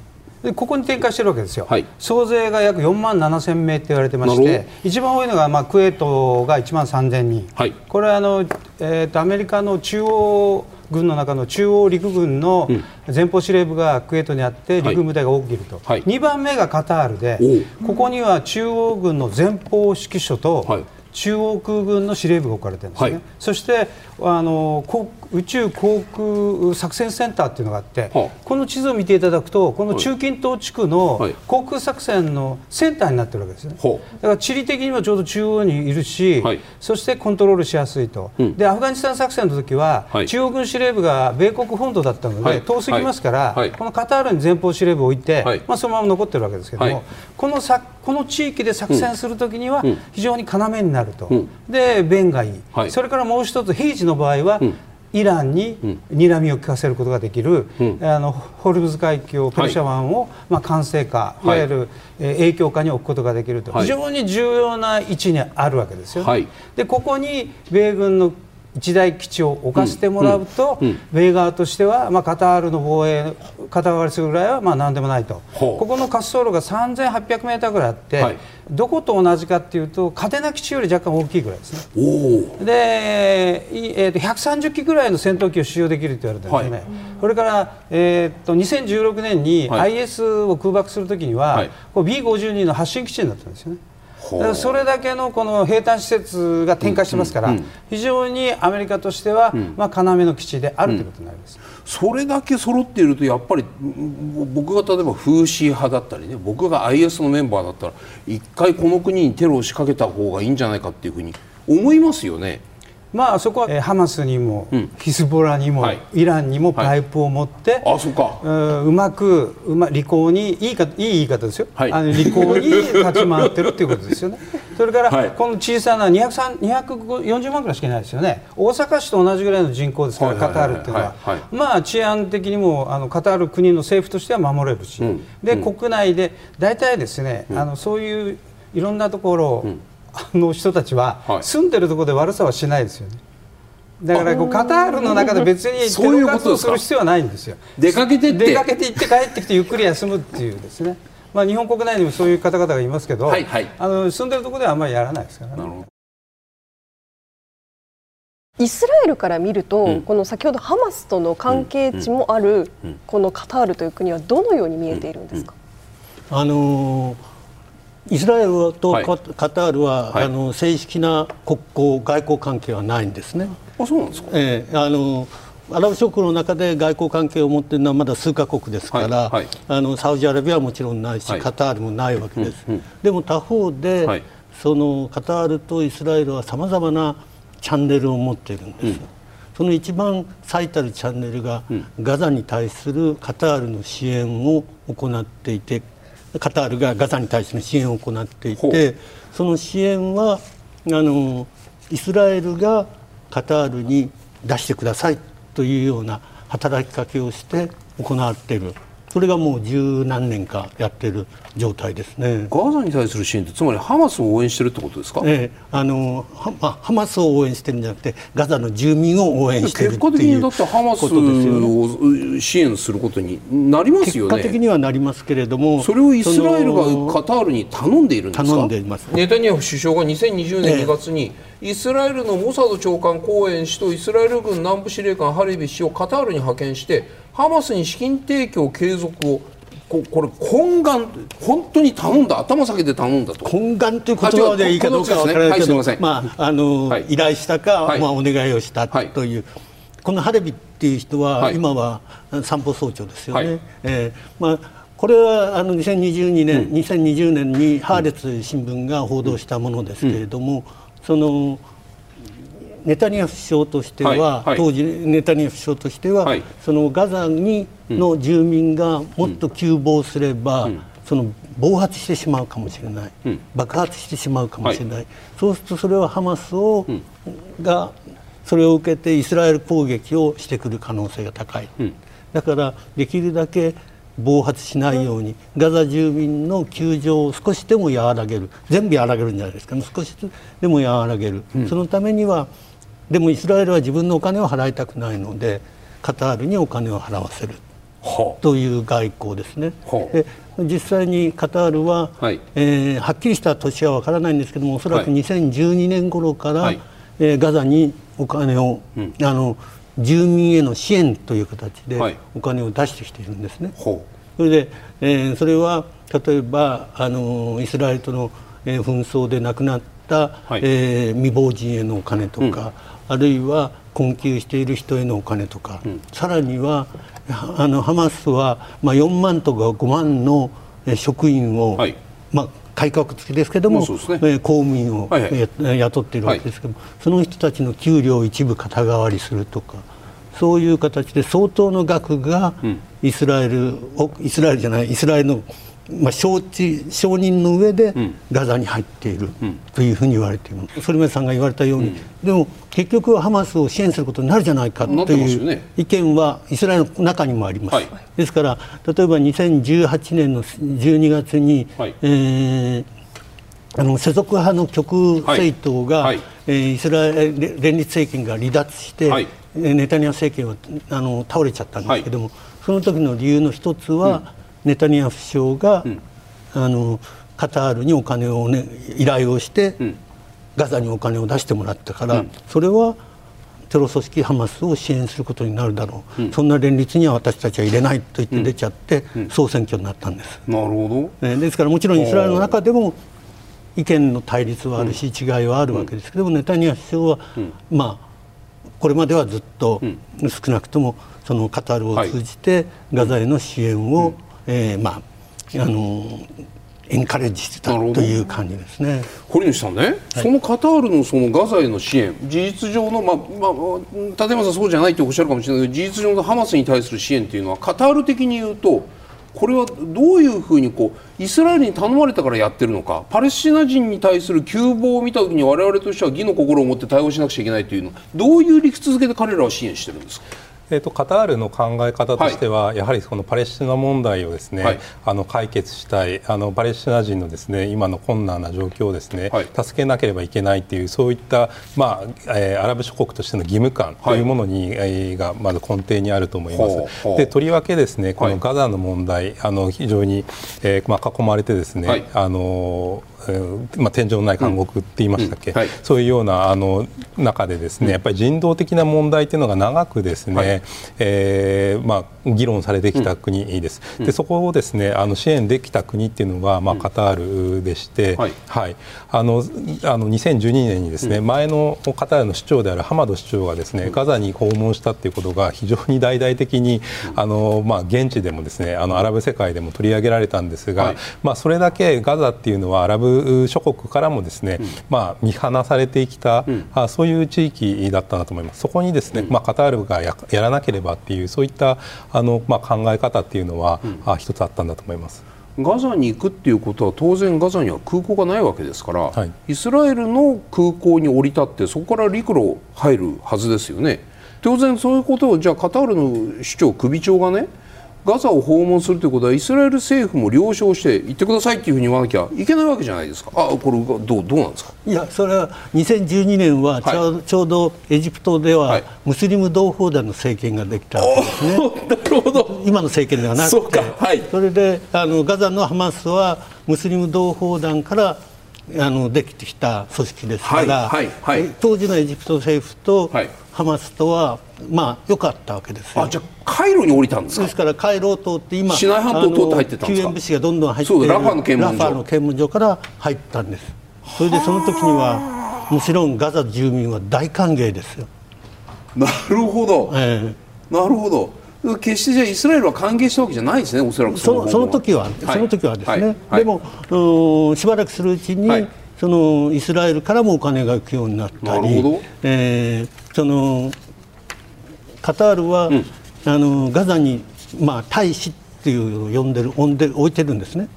でここに展開してるわけですよ、はい、総勢が約4万7千名って言われてまして一番多いのが、まあ、クウェートが1万3千人、はい、これはあの、えーと、アメリカの中央軍の中の中央陸軍の前方司令部がクウェートにあって陸軍部隊が多くいると、はい、2番目がカタールでここには中央軍の前方指揮所と、はい。中央空軍の司令部が置かれてるんですね、はい、そしてあの宇宙航空作戦センターっていうのがあって、はあ、この地図を見ていただくとこの中近東地区の航空作戦のセンターになってるわけですね、はい、だから地理的にもちょうど中央にいるし、はい、そしてコントロールしやすいと、うん、でアフガニスタン作戦の時は、中央軍司令部が米国本土だったので、遠すぎますから、このカタールに前方司令部を置いて、まあ、そのまま残ってるわけですけども、このさこの地域で作戦するときには非常に要になると、うん、で弁がいい、はい、それからもう一つ平時の場合は、イランに睨みを利かせることができる、うん、あのホルムズ海峡ペルシャ湾を、はい、まあ、管制下、い、わゆる、え影響下に置くことができると、はい、非常に重要な位置にあるわけですよ、ね、でここに米軍の一大基地を置かせてもらうと、米側としては、まあ、カタールの防衛肩代わりするぐらいはまあ何でもないと、ここの滑走路が3800メーターぐらいあって、はい、どこと同じかっていうと嘉手納基地より若干大きいぐらいですね。で、えー、と130機ぐらいの戦闘機を使用できると言われてるんですね、はい、それから、えー、と2016年に IS を空爆するときには、はい、B52 の発進基地になったんですよね。それだけのこの兵隊施設が展開してますから、非常にアメリカとしては、まあ、要の基地であるということになります。それだけ揃っているとやっぱり僕が例えば風刺派だったりね僕が IS のメンバーだったら一回この国にテロを仕掛けた方がいいんじゃないかっていうふうに思いますよね。まあ、そこは、えー、ハマスにも、うん、ヒズボラにも、はい、イランにもパイプを持って、はい、あそうか。うまくうま利口にいいかいい言い方ですよ、はい、あの利口に立ち回ってるっていうことですよね。それから、はい、この小さな240万くらいしかいないですよね、大阪市と同じぐらいの人口ですから、カタールっていうのは、まあ、治安的にもあのカタール国の政府としては守れるし、うん、で、うん、国内で大体ですね、うん、あのそういういろんなところ、うんの人たちは住んでるところで悪さはしないですよね。だからこうカタールの中で別にテロ活動する必要はないんですよ。出かけて出かけて行って帰ってきてゆっくり休むっていうですね。まあ日本国内にもそういう方々がいますけど、はいはい、あの住んでるところではあんまりやらないですからね。イスラエルから見ると、うん、この先ほどハマスとの関係値もある、このカタールという国はどのように見えているんですか？あのーイスラエルとカタールは、はい、あの正式な国交外交関係はないんですね。あそうなんですか、えー、あのアラブ諸国の中で外交関係を持っているのはまだ数カ国ですから、はいはい、あのサウジアラビアはもちろんないし、カタールもないわけです。うんうん、でも他方で、そのカタールとイスラエルはさまざまなチャンネルを持っているんです。うん、その一番最たるチャンネルが、ガザに対するカタールの支援を行っていてカタールがガザに対しての支援を行っていてその支援はあのイスラエルがカタールに出してくださいというような働きかけをして行っているそれがもう十何年かやってる状態ですね。ガザに対する支援ってつまりハマスを応援してるってことですか、ええ、あのはハマスを応援してるんじゃなくてガザの住民を応援してる結果的にだってハマスを支援することになりますよね。結果的にはなりますけれどもそれをイスラエルがカタールに頼んでいるんですか？頼んでいます。ネタニヤフ首相が2020年2月に、イスラエルのモサド長官コーエン氏とイスラエル軍南部司令官ハリビ氏をカタールに派遣してハマスに資金提供継続をここれ懇願本当に頼んだ頭下げて頼んだと。懇願という言葉でいいかどうかわからないけど、ねはい、まああの、はい、依頼したか、はい、まあお願いをしたという、このハレビっていう人は、今は散歩総長ですよね。はい、えー、まあこれはあの2022年、うん、2020年にハーレツ新聞が報道したものですけれども、うん、そのネタニヤフ首相としては、はいはい、当時ネタニヤフ首相としては、はい、そのガザにの住民がもっと急防すれば、うん、その暴発してしまうかもしれない、うん、爆発してしまうかもしれない、そうするとそれはハマスを、うん、がそれを受けてイスラエル攻撃をしてくる可能性が高い、だからできるだけ暴発しないようにガザ住民の窮状を少しでも和らげる。全部和らげるんじゃないですか。少しでも和らげる、そのためにはでもイスラエルは自分のお金を払いたくないのでカタールにお金を払わせる。という外交ですね。で実際にカタールは、はい、えー、はっきりした年は分からないんですけどもおそらく2012年頃から、はい、えー、ガザにお金を、うん、あの住民への支援という形でお金を出してきているんですね。はい、それで、えー、それは例えばあのイスラエルとの、えー、紛争で亡くなった、はい、えー、未亡人へのお金とか、うん、あるいは困窮している人へのお金とか、うん、さらにはあのハマスは、まあ、4万とか5万の職員を、はい、まあ、改革付きですけども、ね、え公務員を、はいはい、雇っているわけですけども、はい、その人たちの給料を一部肩代わりするとかそういう形で相当の額がイスラエルを、イスラエルじゃないイスラエルのまあ、承知承認の上でガザに入っているというふうに言われています、反町さんが言われたように、でも結局はハマスを支援することになるじゃないかという意見はイスラエルの中にもあります、はい、ですから例えば2018年の12月に、はい、えー、あの世俗派の極右政党が、はい、えー、イスラエル連立政権が離脱して、はい、ネタニヤフ政権はあの倒れちゃったんですけども、その時の理由の一つは、うんネタニヤフ首相が、うん、あのカタールにお金を、ね、依頼をして、うん、ガザにお金を出してもらったから、うん、それはテロ組織ハマスを支援することになるだろう、うん、そんな連立には私たちは入れないと言って出ちゃって、総選挙になったんです。なるほど、えー、ですからもちろんイスラエルの中でも意見の対立はあるし、違いはあるわけですけども、ネタニヤフ首相は、まあこれまではずっと少なくともそのカタールを通じてガザへの支援を、えー、まああのエンカレッジしてたという感じですね。堀西さんね、はい、そのカタールのそのガザへの支援事実上の、まあまあ、立山さんそうじゃないっておっしゃるかもしれないけど事実上のハマスに対する支援というのはカタール的に言うとこれはどういうふうにこうイスラエルに頼まれたからやってるのかパレスチナ人に対する窮乏を見た時に我々としては義の心を持って対応しなくちゃいけないというのどういう理屈付けで彼らは支援してるんですか？えーと、カタールの考え方としては、はい、やはりこのパレスチナ問題をですね、はい、あの解決したいあのパレスチナ人のですね今の困難な状況をですね、はい、助けなければいけないというそういった、まあえー、アラブ諸国としての義務感というものに、えー、がまず根底にあると思います。でとりわけですねこのガザの問題、あの非常に、えーまあ、囲まれてですね、あのまあ、天井のない監獄って言いましたっけ、うん。はい、そういうようなあの中でですね、やっぱり人道的な問題というのが長くですね、はい、えー、まあ、議論されてきた国です、うん、でそこをですねあの支援できた国っていうのが、まあ、カタールでして、はい、はい、あのあの2012年にですね、前のカタールの市長であるハマド市長がですねガザに訪問したっていうことが非常に大々的にあの、まあ、現地でもですねあのアラブ世界でも取り上げられたんですが、まあ、それだけガザっていうのはアラブ諸国からもですね、うん、まあ、見放されてきた、うん、あそういう地域だったなと思います。そこにですね、まあ、カタールがやらなければっていうそういったあの、まあ、考え方っていうのは、うん、あ一つあったんだと思います。ガザに行くっていうことは当然ガザには空港がないわけですから、はい、イスラエルの空港に降り立ってそこから陸路入るはずですよね。当然そういうことをじゃあカタールの首長首長がねガザを訪問するということはイスラエル政府も了承して行ってくださいっていうふうに言わなきゃいけないわけじゃないですか。あこれどうどうなんですか？いやそれは2012年はちょはい、ちょうどエジプトでは、ムスリム同胞団の政権ができたわけですね。なるほど。今の政権ではなくて。はい、それであのガザのハマスはムスリム同胞団からあのできてきた組織ですから、はいはいはい、当時のエジプト政府とハマスとは、まあ良かったわけですあじゃあカイロに降りたんですか？ですからカイロを通って今シナイ半島を通って入ってたんですか？救援物資がどんどん入っているラファの検問所。ラファの検問所から入ったんです。それでその時にはもちろんガザ住民は大歓迎ですよ。なるほど、えー、なるほど決してじゃイスラエルは歓迎したわけじゃないですねおそらくそのその時は、はい、その時はですね、でも、しばらくするうちに、そのイスラエルからもお金が行くようになったり、えー、そのカタールは、うん、あのガザに、まあ、大使っていう呼んでる呼んで置いてるんですね。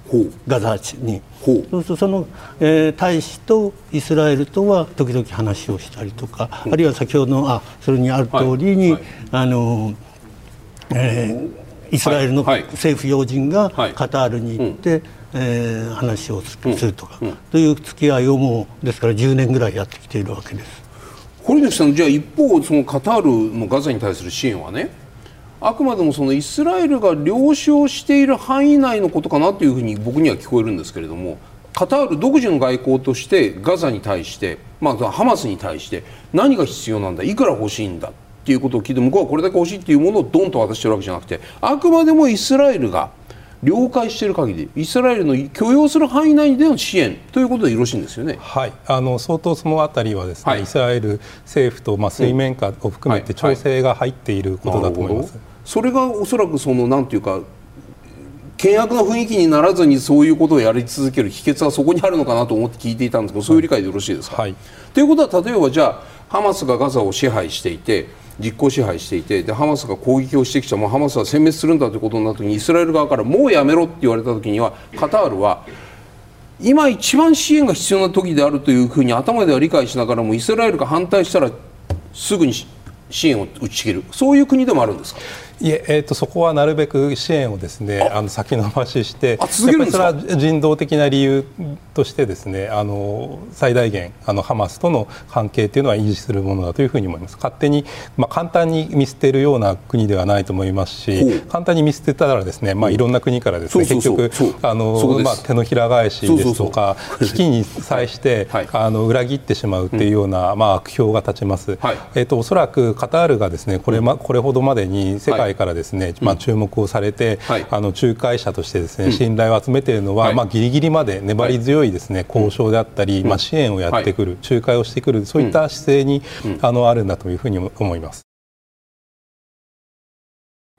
ガザ地に。そうするとその、えー、大使とイスラエルとは時々話をしたりとか、あるいは先ほどのあそれにある通りに、はい。はい、あのえー、イスラエルの政府要人がカタールに行って、はい、えー、話をするとか、うん。うん、という付き合いをもうですから10年ぐらいやってきているわけです。堀口さんじゃあ一方そのカタールのガザに対する支援はねあくまでもそのイスラエルが了承している範囲内のことかなというふうに僕には聞こえるんですけれどもカタール独自の外交としてガザに対して、まあ、ハマスに対して何が必要なんだいくら欲しいんだっていうことを聞いて向こうはこれだけ欲しいっていうものをドンと渡してるわけじゃなくてあくまでもイスラエルが了解している限りイスラエルの許容する範囲内での支援ということでよろしいんですよね。はい、あの相当そのあたりはですね、はい、イスラエル政府とまあ水面下を含めて調整が入っていることだと思います。はいはい、それがおそらくそのなんていうか険悪な雰囲気にならずにそういうことをやり続ける秘訣はそこにあるのかなと思って聞いていたんですけどそういう理解でよろしいですか？はい、ということは例えばじゃあハマスがガザを支配していて実効支配していてでハマスが攻撃をしてきたもうハマスは殲滅するんだということになった時にイスラエル側からもうやめろって言われた時にはカタールは今一番支援が必要な時であるというふうに頭では理解しながらもイスラエルが反対したらすぐに支援を打ち切る。そういう国でもあるんですか？いええーと、そこはなるべく支援をですねあ。の先延ばししてやっぱりそれは人道的な理由としてですねあの最大限あのハマスとの関係というのは維持するものだというふうに思います。勝手に、まあ、簡単に見捨てるような国ではないと思いますし簡単に見捨てたらですね、まあ、いろんな国からですね結局あの、まあ、手のひら返しですとか危機に際して、はい、あの裏切ってしまうというような、まあ、悪評が立ちます、はい。えーと、おそらくカタールがですねこれ,、ま、これほどまでに世界界からですね、まあ、注目をされて、はい、あの仲介者としてですね信頼を集めているのは、まあ、ぎりぎりまで粘り強いですね交渉であったり、まあ、支援をやってくる、仲介をしてくるそういった姿勢に、あのあるんだというふうに思います。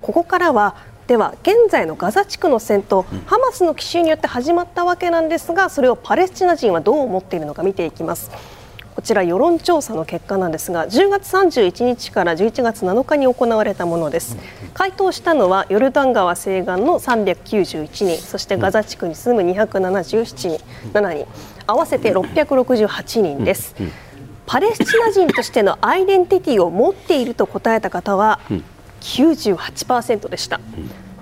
ここからはでは現在のガザ地区の戦闘、ハマスの奇襲によって始まったわけなんですがそれをパレスチナ人はどう思っているのか見ていきます。こちら世論調査の結果なんですが10月31日から11月7日に行われたものです。回答したのはヨルダン川西岸の391人そしてガザ地区に住む277人7人合わせて668人です。パレスチナ人としてのアイデンティティを持っていると答えた方は98%でした。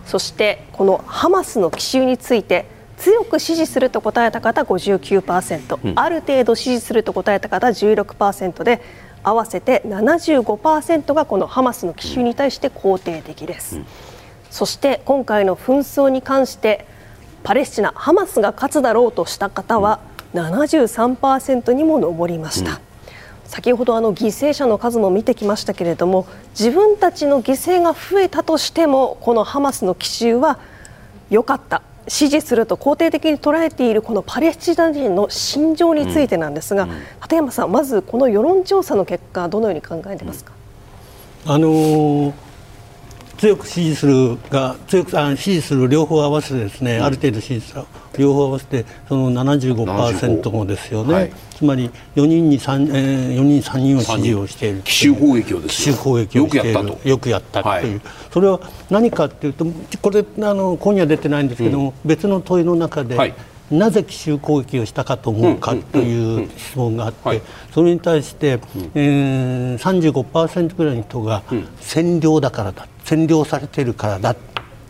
そしてこのハマスの奇襲について強く支持すると答えた方59%、うん、ある程度支持すると答えた方16%で合わせて75%がこのハマスの奇襲に対して肯定的です、うん、そして今回の紛争に関してパレスチナハマスが勝つだろうとした方は73%にも上りました、うん、先ほどあの犠牲者の数も見てきましたけれども自分たちの犠牲が増えたとしてもこのハマスの奇襲は良かった支持すると肯定的に捉えているこのパレスチナ人の心情についてなんですが、うん、立山さん、まずこの世論調査の結果どのように考えてますか？あのー強く支持するが強くあ支持する両方合わせてですね、うん、ある程度支持する両方合わせてその75%ですよね、はい、つまり4人に 3,、えー、4人3人を支持をしている。奇襲攻撃をです奇襲攻撃をしている。よくやったと。いう、はい、それは何かというとこれあの今夜出てないんですけども、うん、別の問いの中で、はい。なぜ奇襲攻撃をしたかと思うかという質問があって、それに対して、えー、35%ぐらいの人が占領だからだ占領されているからだ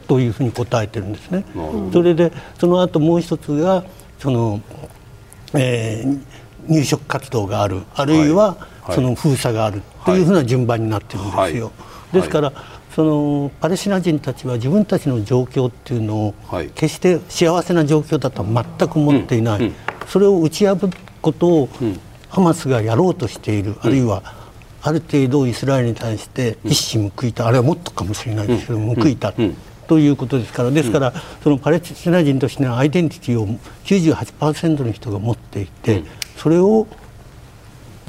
というふうに答えてるんですね。それでその後もう一つがその、えー、入植活動がある。あるいはその封鎖があるというふうな順番になってるんですよ。ですから、そのパレスチナ人たちは自分たちの状況っていうのを決して幸せな状況だとは全く思っていない、それを打ち破ることをハマスがやろうとしている、あるいはある程度イスラエルに対して一矢報いた、あれはもっとかもしれないですけど、報いた。ということですからですから、そのパレスチナ人としてのアイデンティティを98%の人が持っていて、それを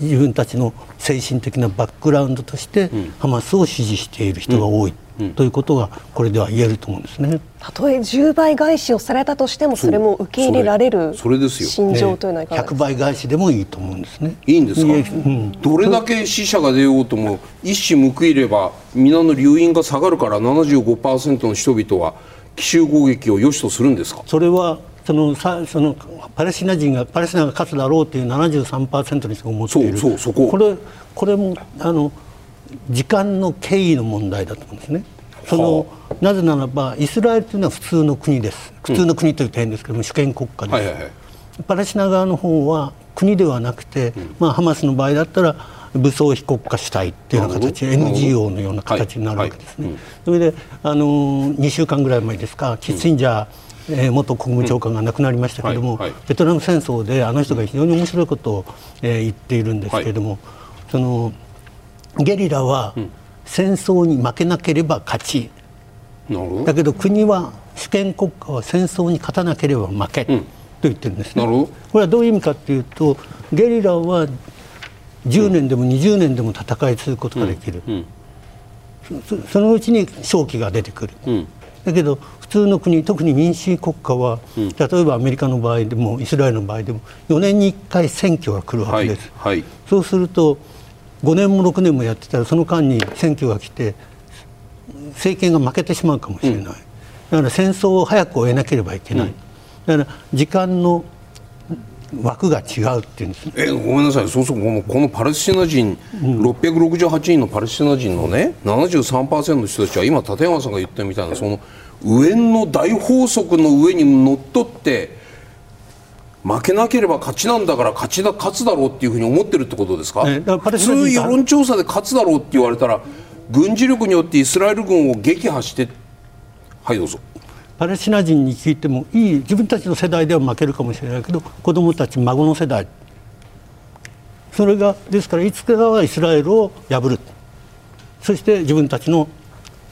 自分たちの精神的なバックグラウンドとしてハマスを支持している人が多い。ということがこれでは言えると思うんですね。たとえ10倍返しをされたとしてもそれも受け入れられる心情というのはいかがですか、100倍返しでもいいと思うんですね。いいんですか、うん、どれだけ死者が出ようとも一矢報いれば皆の留飲が下がるから75%の人々は奇襲攻撃を良しとするんですか？それはそのさそのパレスチナ人がパレスチナが勝つだろうという73%の人が思っている。そうそうそこ。これこれもあの時間の経緯の問題だと思うんですね。そのなぜならばイスラエルというのは普通の国です。普通の国という点ですけども、主権国家です、はいはいはい、パレスチナ側の方は国ではなくて、うん、まあ、ハマスの場合だったら武装非国家主体というような形 NGO のような形になるわけですね。はい。はい、それであの2週間ぐらい前ですかキッシンジャー、えー、元国務長官が亡くなりましたけれども、うんはいはい、ベトナム戦争であの人が非常に面白いことを、えー、言っているんですけれども、そのゲリラは戦争に負けなければ勝ち。だけど国は主権国家は戦争に勝たなければ負け、と言ってるんですね。これはどういう意味かというとゲリラは10年でも20年でも戦い続くことができる、うん。そそのうちに勝機が出てくる、うん、だけど普通の国特に民主主義国家は、うん、例えばアメリカの場合でもイスラエルの場合でも4年に1回選挙が来るわけです、はいはい、そうすると5年も6年もやってたらその間に選挙が来て政権が負けてしまうかもしれない、うん、だから戦争を早く終えなければいけない、だから時間の枠が違うっていうんです。えごめんなさい。そうそうこのこのパレスチナ人、うん、668人のパレスチナ人のね73%の人たちは今立山さんが言ったみたいなその上の大法則の上にのっとって負けなければ勝ちなんだから勝ちだ勝つだろうっていうふうに思ってるってことですか？普通世論調査で勝つだろうって言われたら軍事力によってイスラエル軍を撃破してはいどうぞ。パレスチナ人に聞いてもいい自分たちの世代では負けるかもしれないけど子どもたち孫の世代。それがですからいつかはイスラエルを破る。そして自分たちの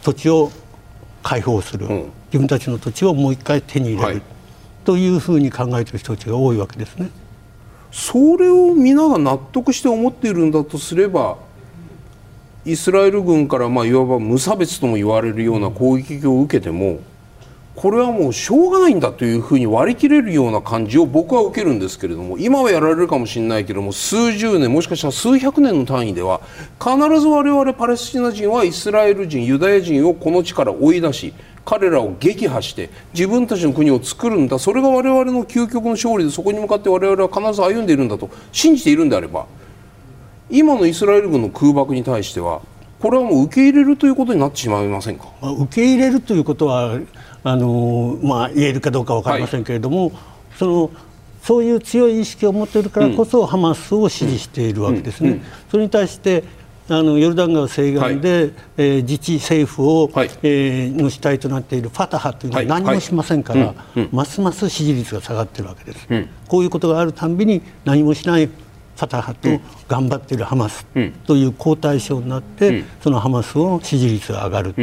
土地を解放する、うん、自分たちの土地をもう一回手に入れる、はい、というふうに考えている人たちが多いわけですね。それを皆が納得して思っているんだとすればイスラエル軍からまあいわば無差別とも言われるような攻撃を受けてもこれはもうしょうがないんだというふうに割り切れるような感じを僕は受けるんですけれども今はやられるかもしれないけれども数十年もしかしたら数百年の単位では必ず我々パレスチナ人はイスラエル人ユダヤ人をこの地から追い出し彼らを撃破して自分たちの国を作るんだそれが我々の究極の勝利でそこに向かって我々は必ず歩んでいるんだと信じているんであれば今のイスラエル軍の空爆に対してはこれはもう受け入れるということになってしまいませんか？受け入れるということはあのまあ、言えるかどうか分かりませんけれども、はい、そのそういう強い意識を持っているからこそ、うん、ハマスを支持しているわけですね。うん。うん、それに対してあのヨルダン川西岸で、はい、えー、自治政府を、はい、えー、の主体となっているファタハというのは何もしませんから、ますます支持率が下がっているわけです、こういうことがあるたんびに何もしないファタハと頑張っているハマスという好対象になって、そのハマスの支持率が上がる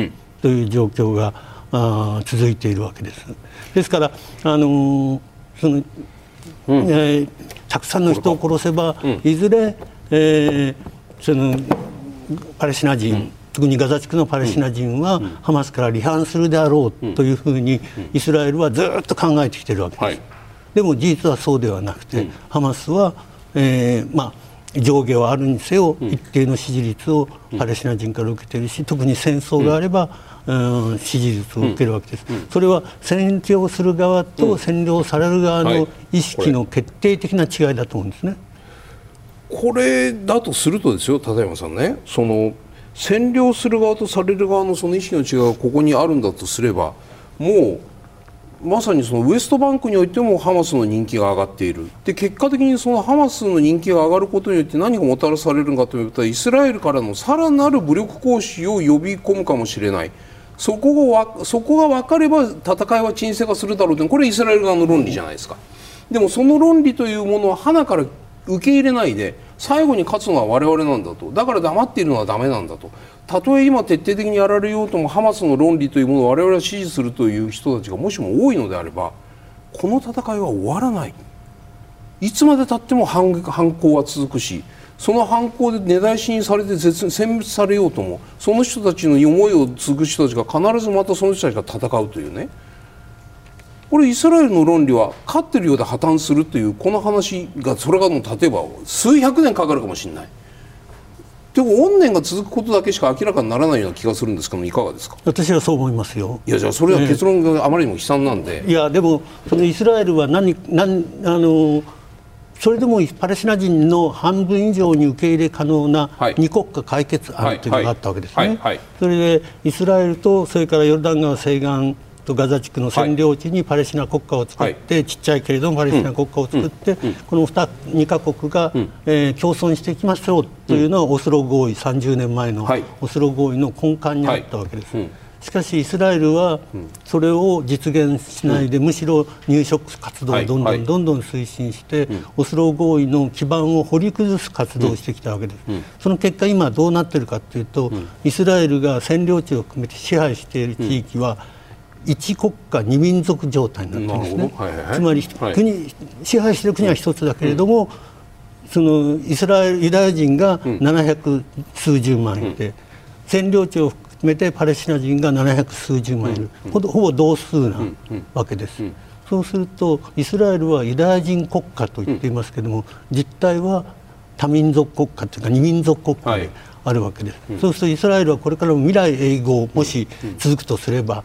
という状況があ続いているわけです。ですから、あのその、うん、えー、たくさんの人を殺せば、うん、いずれ、えー、そのパレスチナ人、うん、特にガザ地区のパレスチナ人は、ハマスから離反するであろうというふうに、イスラエルはずっと考えてきているわけです。はい、でも事実はそうではなくて、ハマスは、えー、まあ上下はあるにせよ、一定の支持率をパレスチナ人から受けているし特に戦争があれば、うん、支持率を受けるわけです、うん、それは占領する側と占領される側の意識の決定的な違いだと思うんですね。これだとするとですよ立山さんね。その占領する側とされる側のその意識の違いがここにあるんだとすればもうまさにそのウエストバンクにおいてもハマスの人気が上がっている。で結果的にそのハマスの人気が上がることによって何がもたらされるのかというとイスラエルからのさらなる武力行使を呼び込むかもしれない。そこがそこが分かれば戦いは沈静化するだろうというこれイスラエル側の論理じゃないですか。でもその論理というものは花から受け入れないで最後に勝つのは我々なんだと。だから黙っているのはダメなんだと。たとえ今徹底的にやられようともハマスの論理というものを我々は支持するという人たちがもしも多いのであればこの戦いは終わらないいつまでたっても反抗は続くしその犯行で根絶しにされて殲滅されようともその人たちの思いを継ぐ人たちが必ずまたその人たちが戦うというねこれイスラエルの論理は勝ってるようで破綻するというこの話がそれがもう例えば数百年かかるかもしれない。でも怨念が続くことだけしか明らかにならないような気がするんですけどいかがですか？私はそう思いますよ。いやじゃあそれは結論があまりにも悲惨なんで、いやでもそのイスラエルは何何あのそれでもパレスチナ人の半分以上に受け入れ可能な二国家解決案というのがあったわけですね。それでイスラエルとそれからヨルダン川西岸とガザ地区の占領地にパレスチナ国家を作って、はい、ちっちゃいけれどもパレスチナ国家を作って、うん、この 2, 2カ国が、うん、えー、共存していきましょうというのは、オスロ合意30年前のオスロ合意の根幹にあったわけです。はい、ししかしイスラエルはそれを実現しないで、むしろ入植活動をどんどんどんどん推進して、オスロ合意の基盤を掘り崩す活動をしてきたわけです、その結果、今どうなっているかというと、イスラエルが占領地を含めて支配している地域は、一国家二民族状態になってるんですね、はいはい、つまり国、支配している国は一つだけれども、そのイスラエルユダヤ人が700数十万いて、占領地を含めてパレスチナ人が700数十万いる、ほぼ同数なわけです。そうするとイスラエルはユダヤ人国家と言っていますけれども、実態は多民族国家というか二民族国家であるわけです、はい、そうするとイスラエルはこれからも未来永劫もし続くとすれば、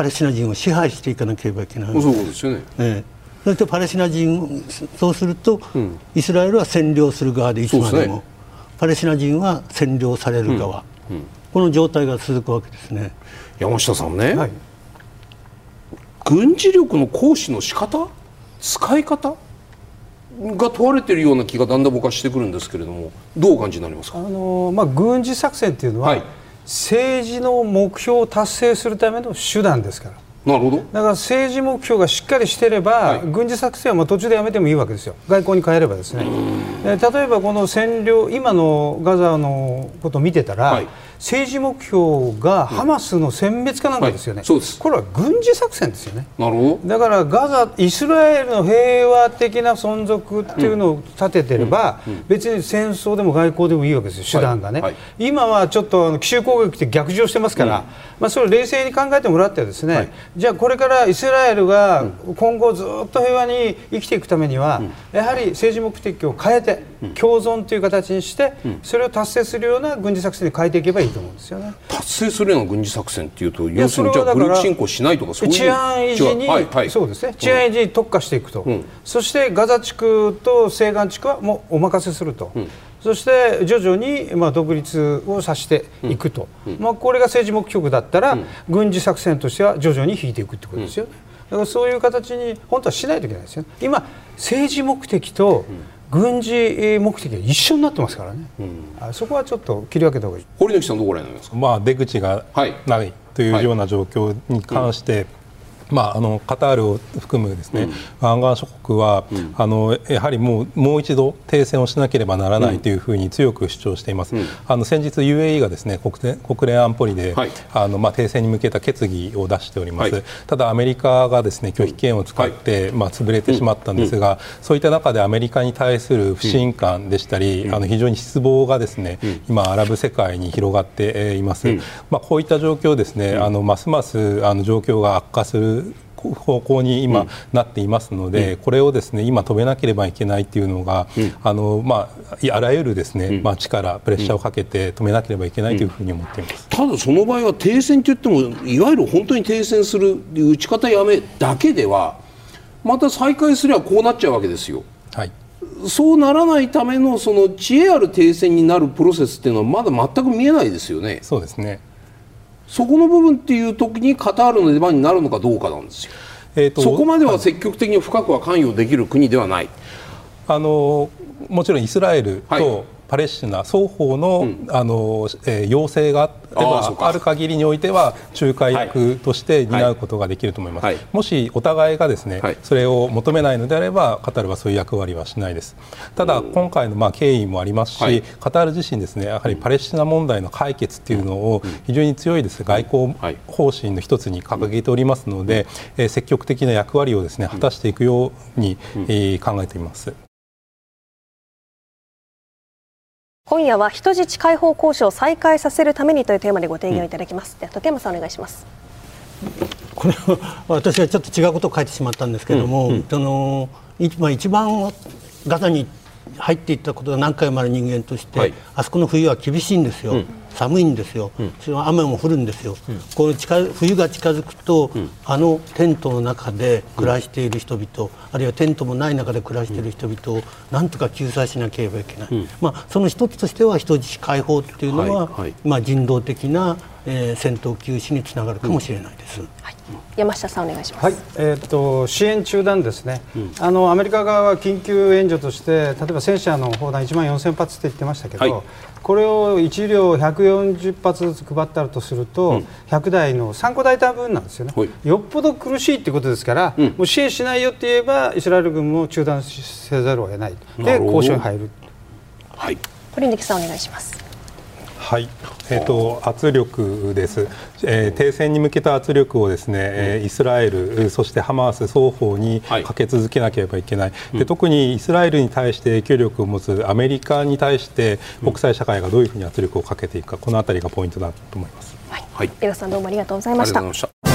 パレスチナ人を支配していかなければいけない。そうですよね、えそしてパレスチナ人そうすると、うん、イスラエルは占領する側でいつまでも、ね、パレスチナ人は占領される側、うん。うん、この状態が続くわけですね。山下さんね、はい、軍事力の行使の仕方？使い方？が問われているような気がだんだん僕はしてくるんですけれどもどうお感じになりますか？あの、まあ、軍事作戦っていうのは、はい、政治の目標を達成するための手段ですから。なるほど。だから政治目標がしっかりしていれば、はい、軍事作戦はまあ途中でやめてもいいわけですよ、外交に変えればですね、え例えばこの占領、今のガザのことを見てたら、はい政治目標がハマスの殲滅かなんかですよね、はい、これは軍事作戦ですよね。なるほど。だからガザイスラエルの平和的な存続っていうのを立ててれば、うん。うん、別に戦争でも外交でもいいわけですよ手段がね、はい。はい、今はちょっとあの奇襲攻撃って逆上してますから、まあ、それを冷静に考えてもらってですね、じゃあこれからイスラエルが今後ずっと平和に生きていくためには、やはり政治目的を変えて共存という形にしてそれを達成するような軍事作戦に変えていけばいいと思うんですよね。達成するような軍事作戦っていうと要するにじゃあ武力侵攻しないとかそういう治安維持に、はいはい、そうですね。治安維持に特化していくと、うん、そしてガザ地区と西岸地区はもうお任せすると。うんそして徐々にまあ独立をさせていくと、うん。うん、まあ、これが政治目標だったら、軍事作戦としては徐々に引いていくということですよね、だからそういう形に本当はしないといけないですよ今政治目的と軍事目的が一緒になってますからね、うん、そこはちょっと切り分けた方がいい。堀之さんどこらになりますか、まあ、出口がないというような状況に関して、はいまあ、あのカタールを含むですね、うん、湾岸諸国は、うん、あのやはりもうもう一度停戦をしなければならないというふうに強く主張しています、うん、あの先日 UAE がですね国国連安保理で、はい、あのまあ、停戦に向けた決議を出しております、はい、ただアメリカがですね拒否権を使って、はい、まあ、潰れてしまったんですが、そういった中でアメリカに対する不信感でしたり、あの非常に失望がですね、今アラブ世界に広がっています、まあ、こういった状況ですね、あのますますあの状況が悪化する方向に今なっていますので、これをですね今止めなければいけないというのが、あのまあ、あらゆるですね、まあ、力、プレッシャーをかけて止めなければいけないというふうに思っています、ただ、その場合は停戦といってもいわゆる本当に停戦する打ち方やめだけではまた再開すればこうなっちゃうわけですよ。はい。そうならないためのその知恵ある停戦になるプロセスっていうのはまだ全く見えないですよね。そうですねそこの部分っていう時にカタールの出番になるのかどうかなんですよ。えーと、そこまでは積極的に深くは関与できる国ではない。あのもちろんイスラエルとパレスチナ双方のうん、あのえー、要請があある限りにおいては仲介役として担うことができると思います、はい。はい、もしお互いがですね、はい、それを求めないのであればカタールはそういう役割はしないです。ただ今回のまあ経緯もありますし、カタール自身ですねやはりパレスチナ問題の解決っていうのを非常に強いです外交方針の一つに掲げておりますので、えー、積極的な役割をですね果たしていくように、えー、考えています。今夜は人質解放交渉を再開させるためにというテーマでご提言をいただきます。うん、では立山さんお願いします。これは私はちょっと違うことを書いてしまったんですけれども、うんうん、そのまあ一番ガザに入っていったことが何回もある人間として、はい、あそこの冬は厳しいんですよ。うん寒いんですよ、うん、それは雨も降るんですよ、うん、この近冬が近づくと、うん、あのテントの中で暮らしている人々、あるいはテントもない中で暮らしている人々をなんとか救済しなければいけない、まあ、その一つとしては人質解放っていうのは、はいはい、まあ、人道的なえー、戦闘休止につながるかもしれないです。はい、山下さんお願いします。はい、えー、っと支援中断ですね、うん、あのアメリカ側は緊急援助として例えば戦車の砲弾1万4000発って言ってましたけど、はい、これを1両140発ずつ配ったとすると、うん、100台の3個大隊分なんですよね、はい、よっぽど苦しいってことですから、うん、もう支援しないよって言えばイスラエル軍も中断せざるを得ない。で交渉に入る。はい、堀根さんお願いします。はい、えーと、圧力です、えー、停戦に向けた圧力をですね、えー、イスラエル、そしてハマース双方にかけ続けなければいけない、はい、で特にイスラエルに対して影響力を持つアメリカに対して国際社会がどういうふうに圧力をかけていくか、このあたりがポイントだと思います。はい、はい、江さんどうもありがとうございました。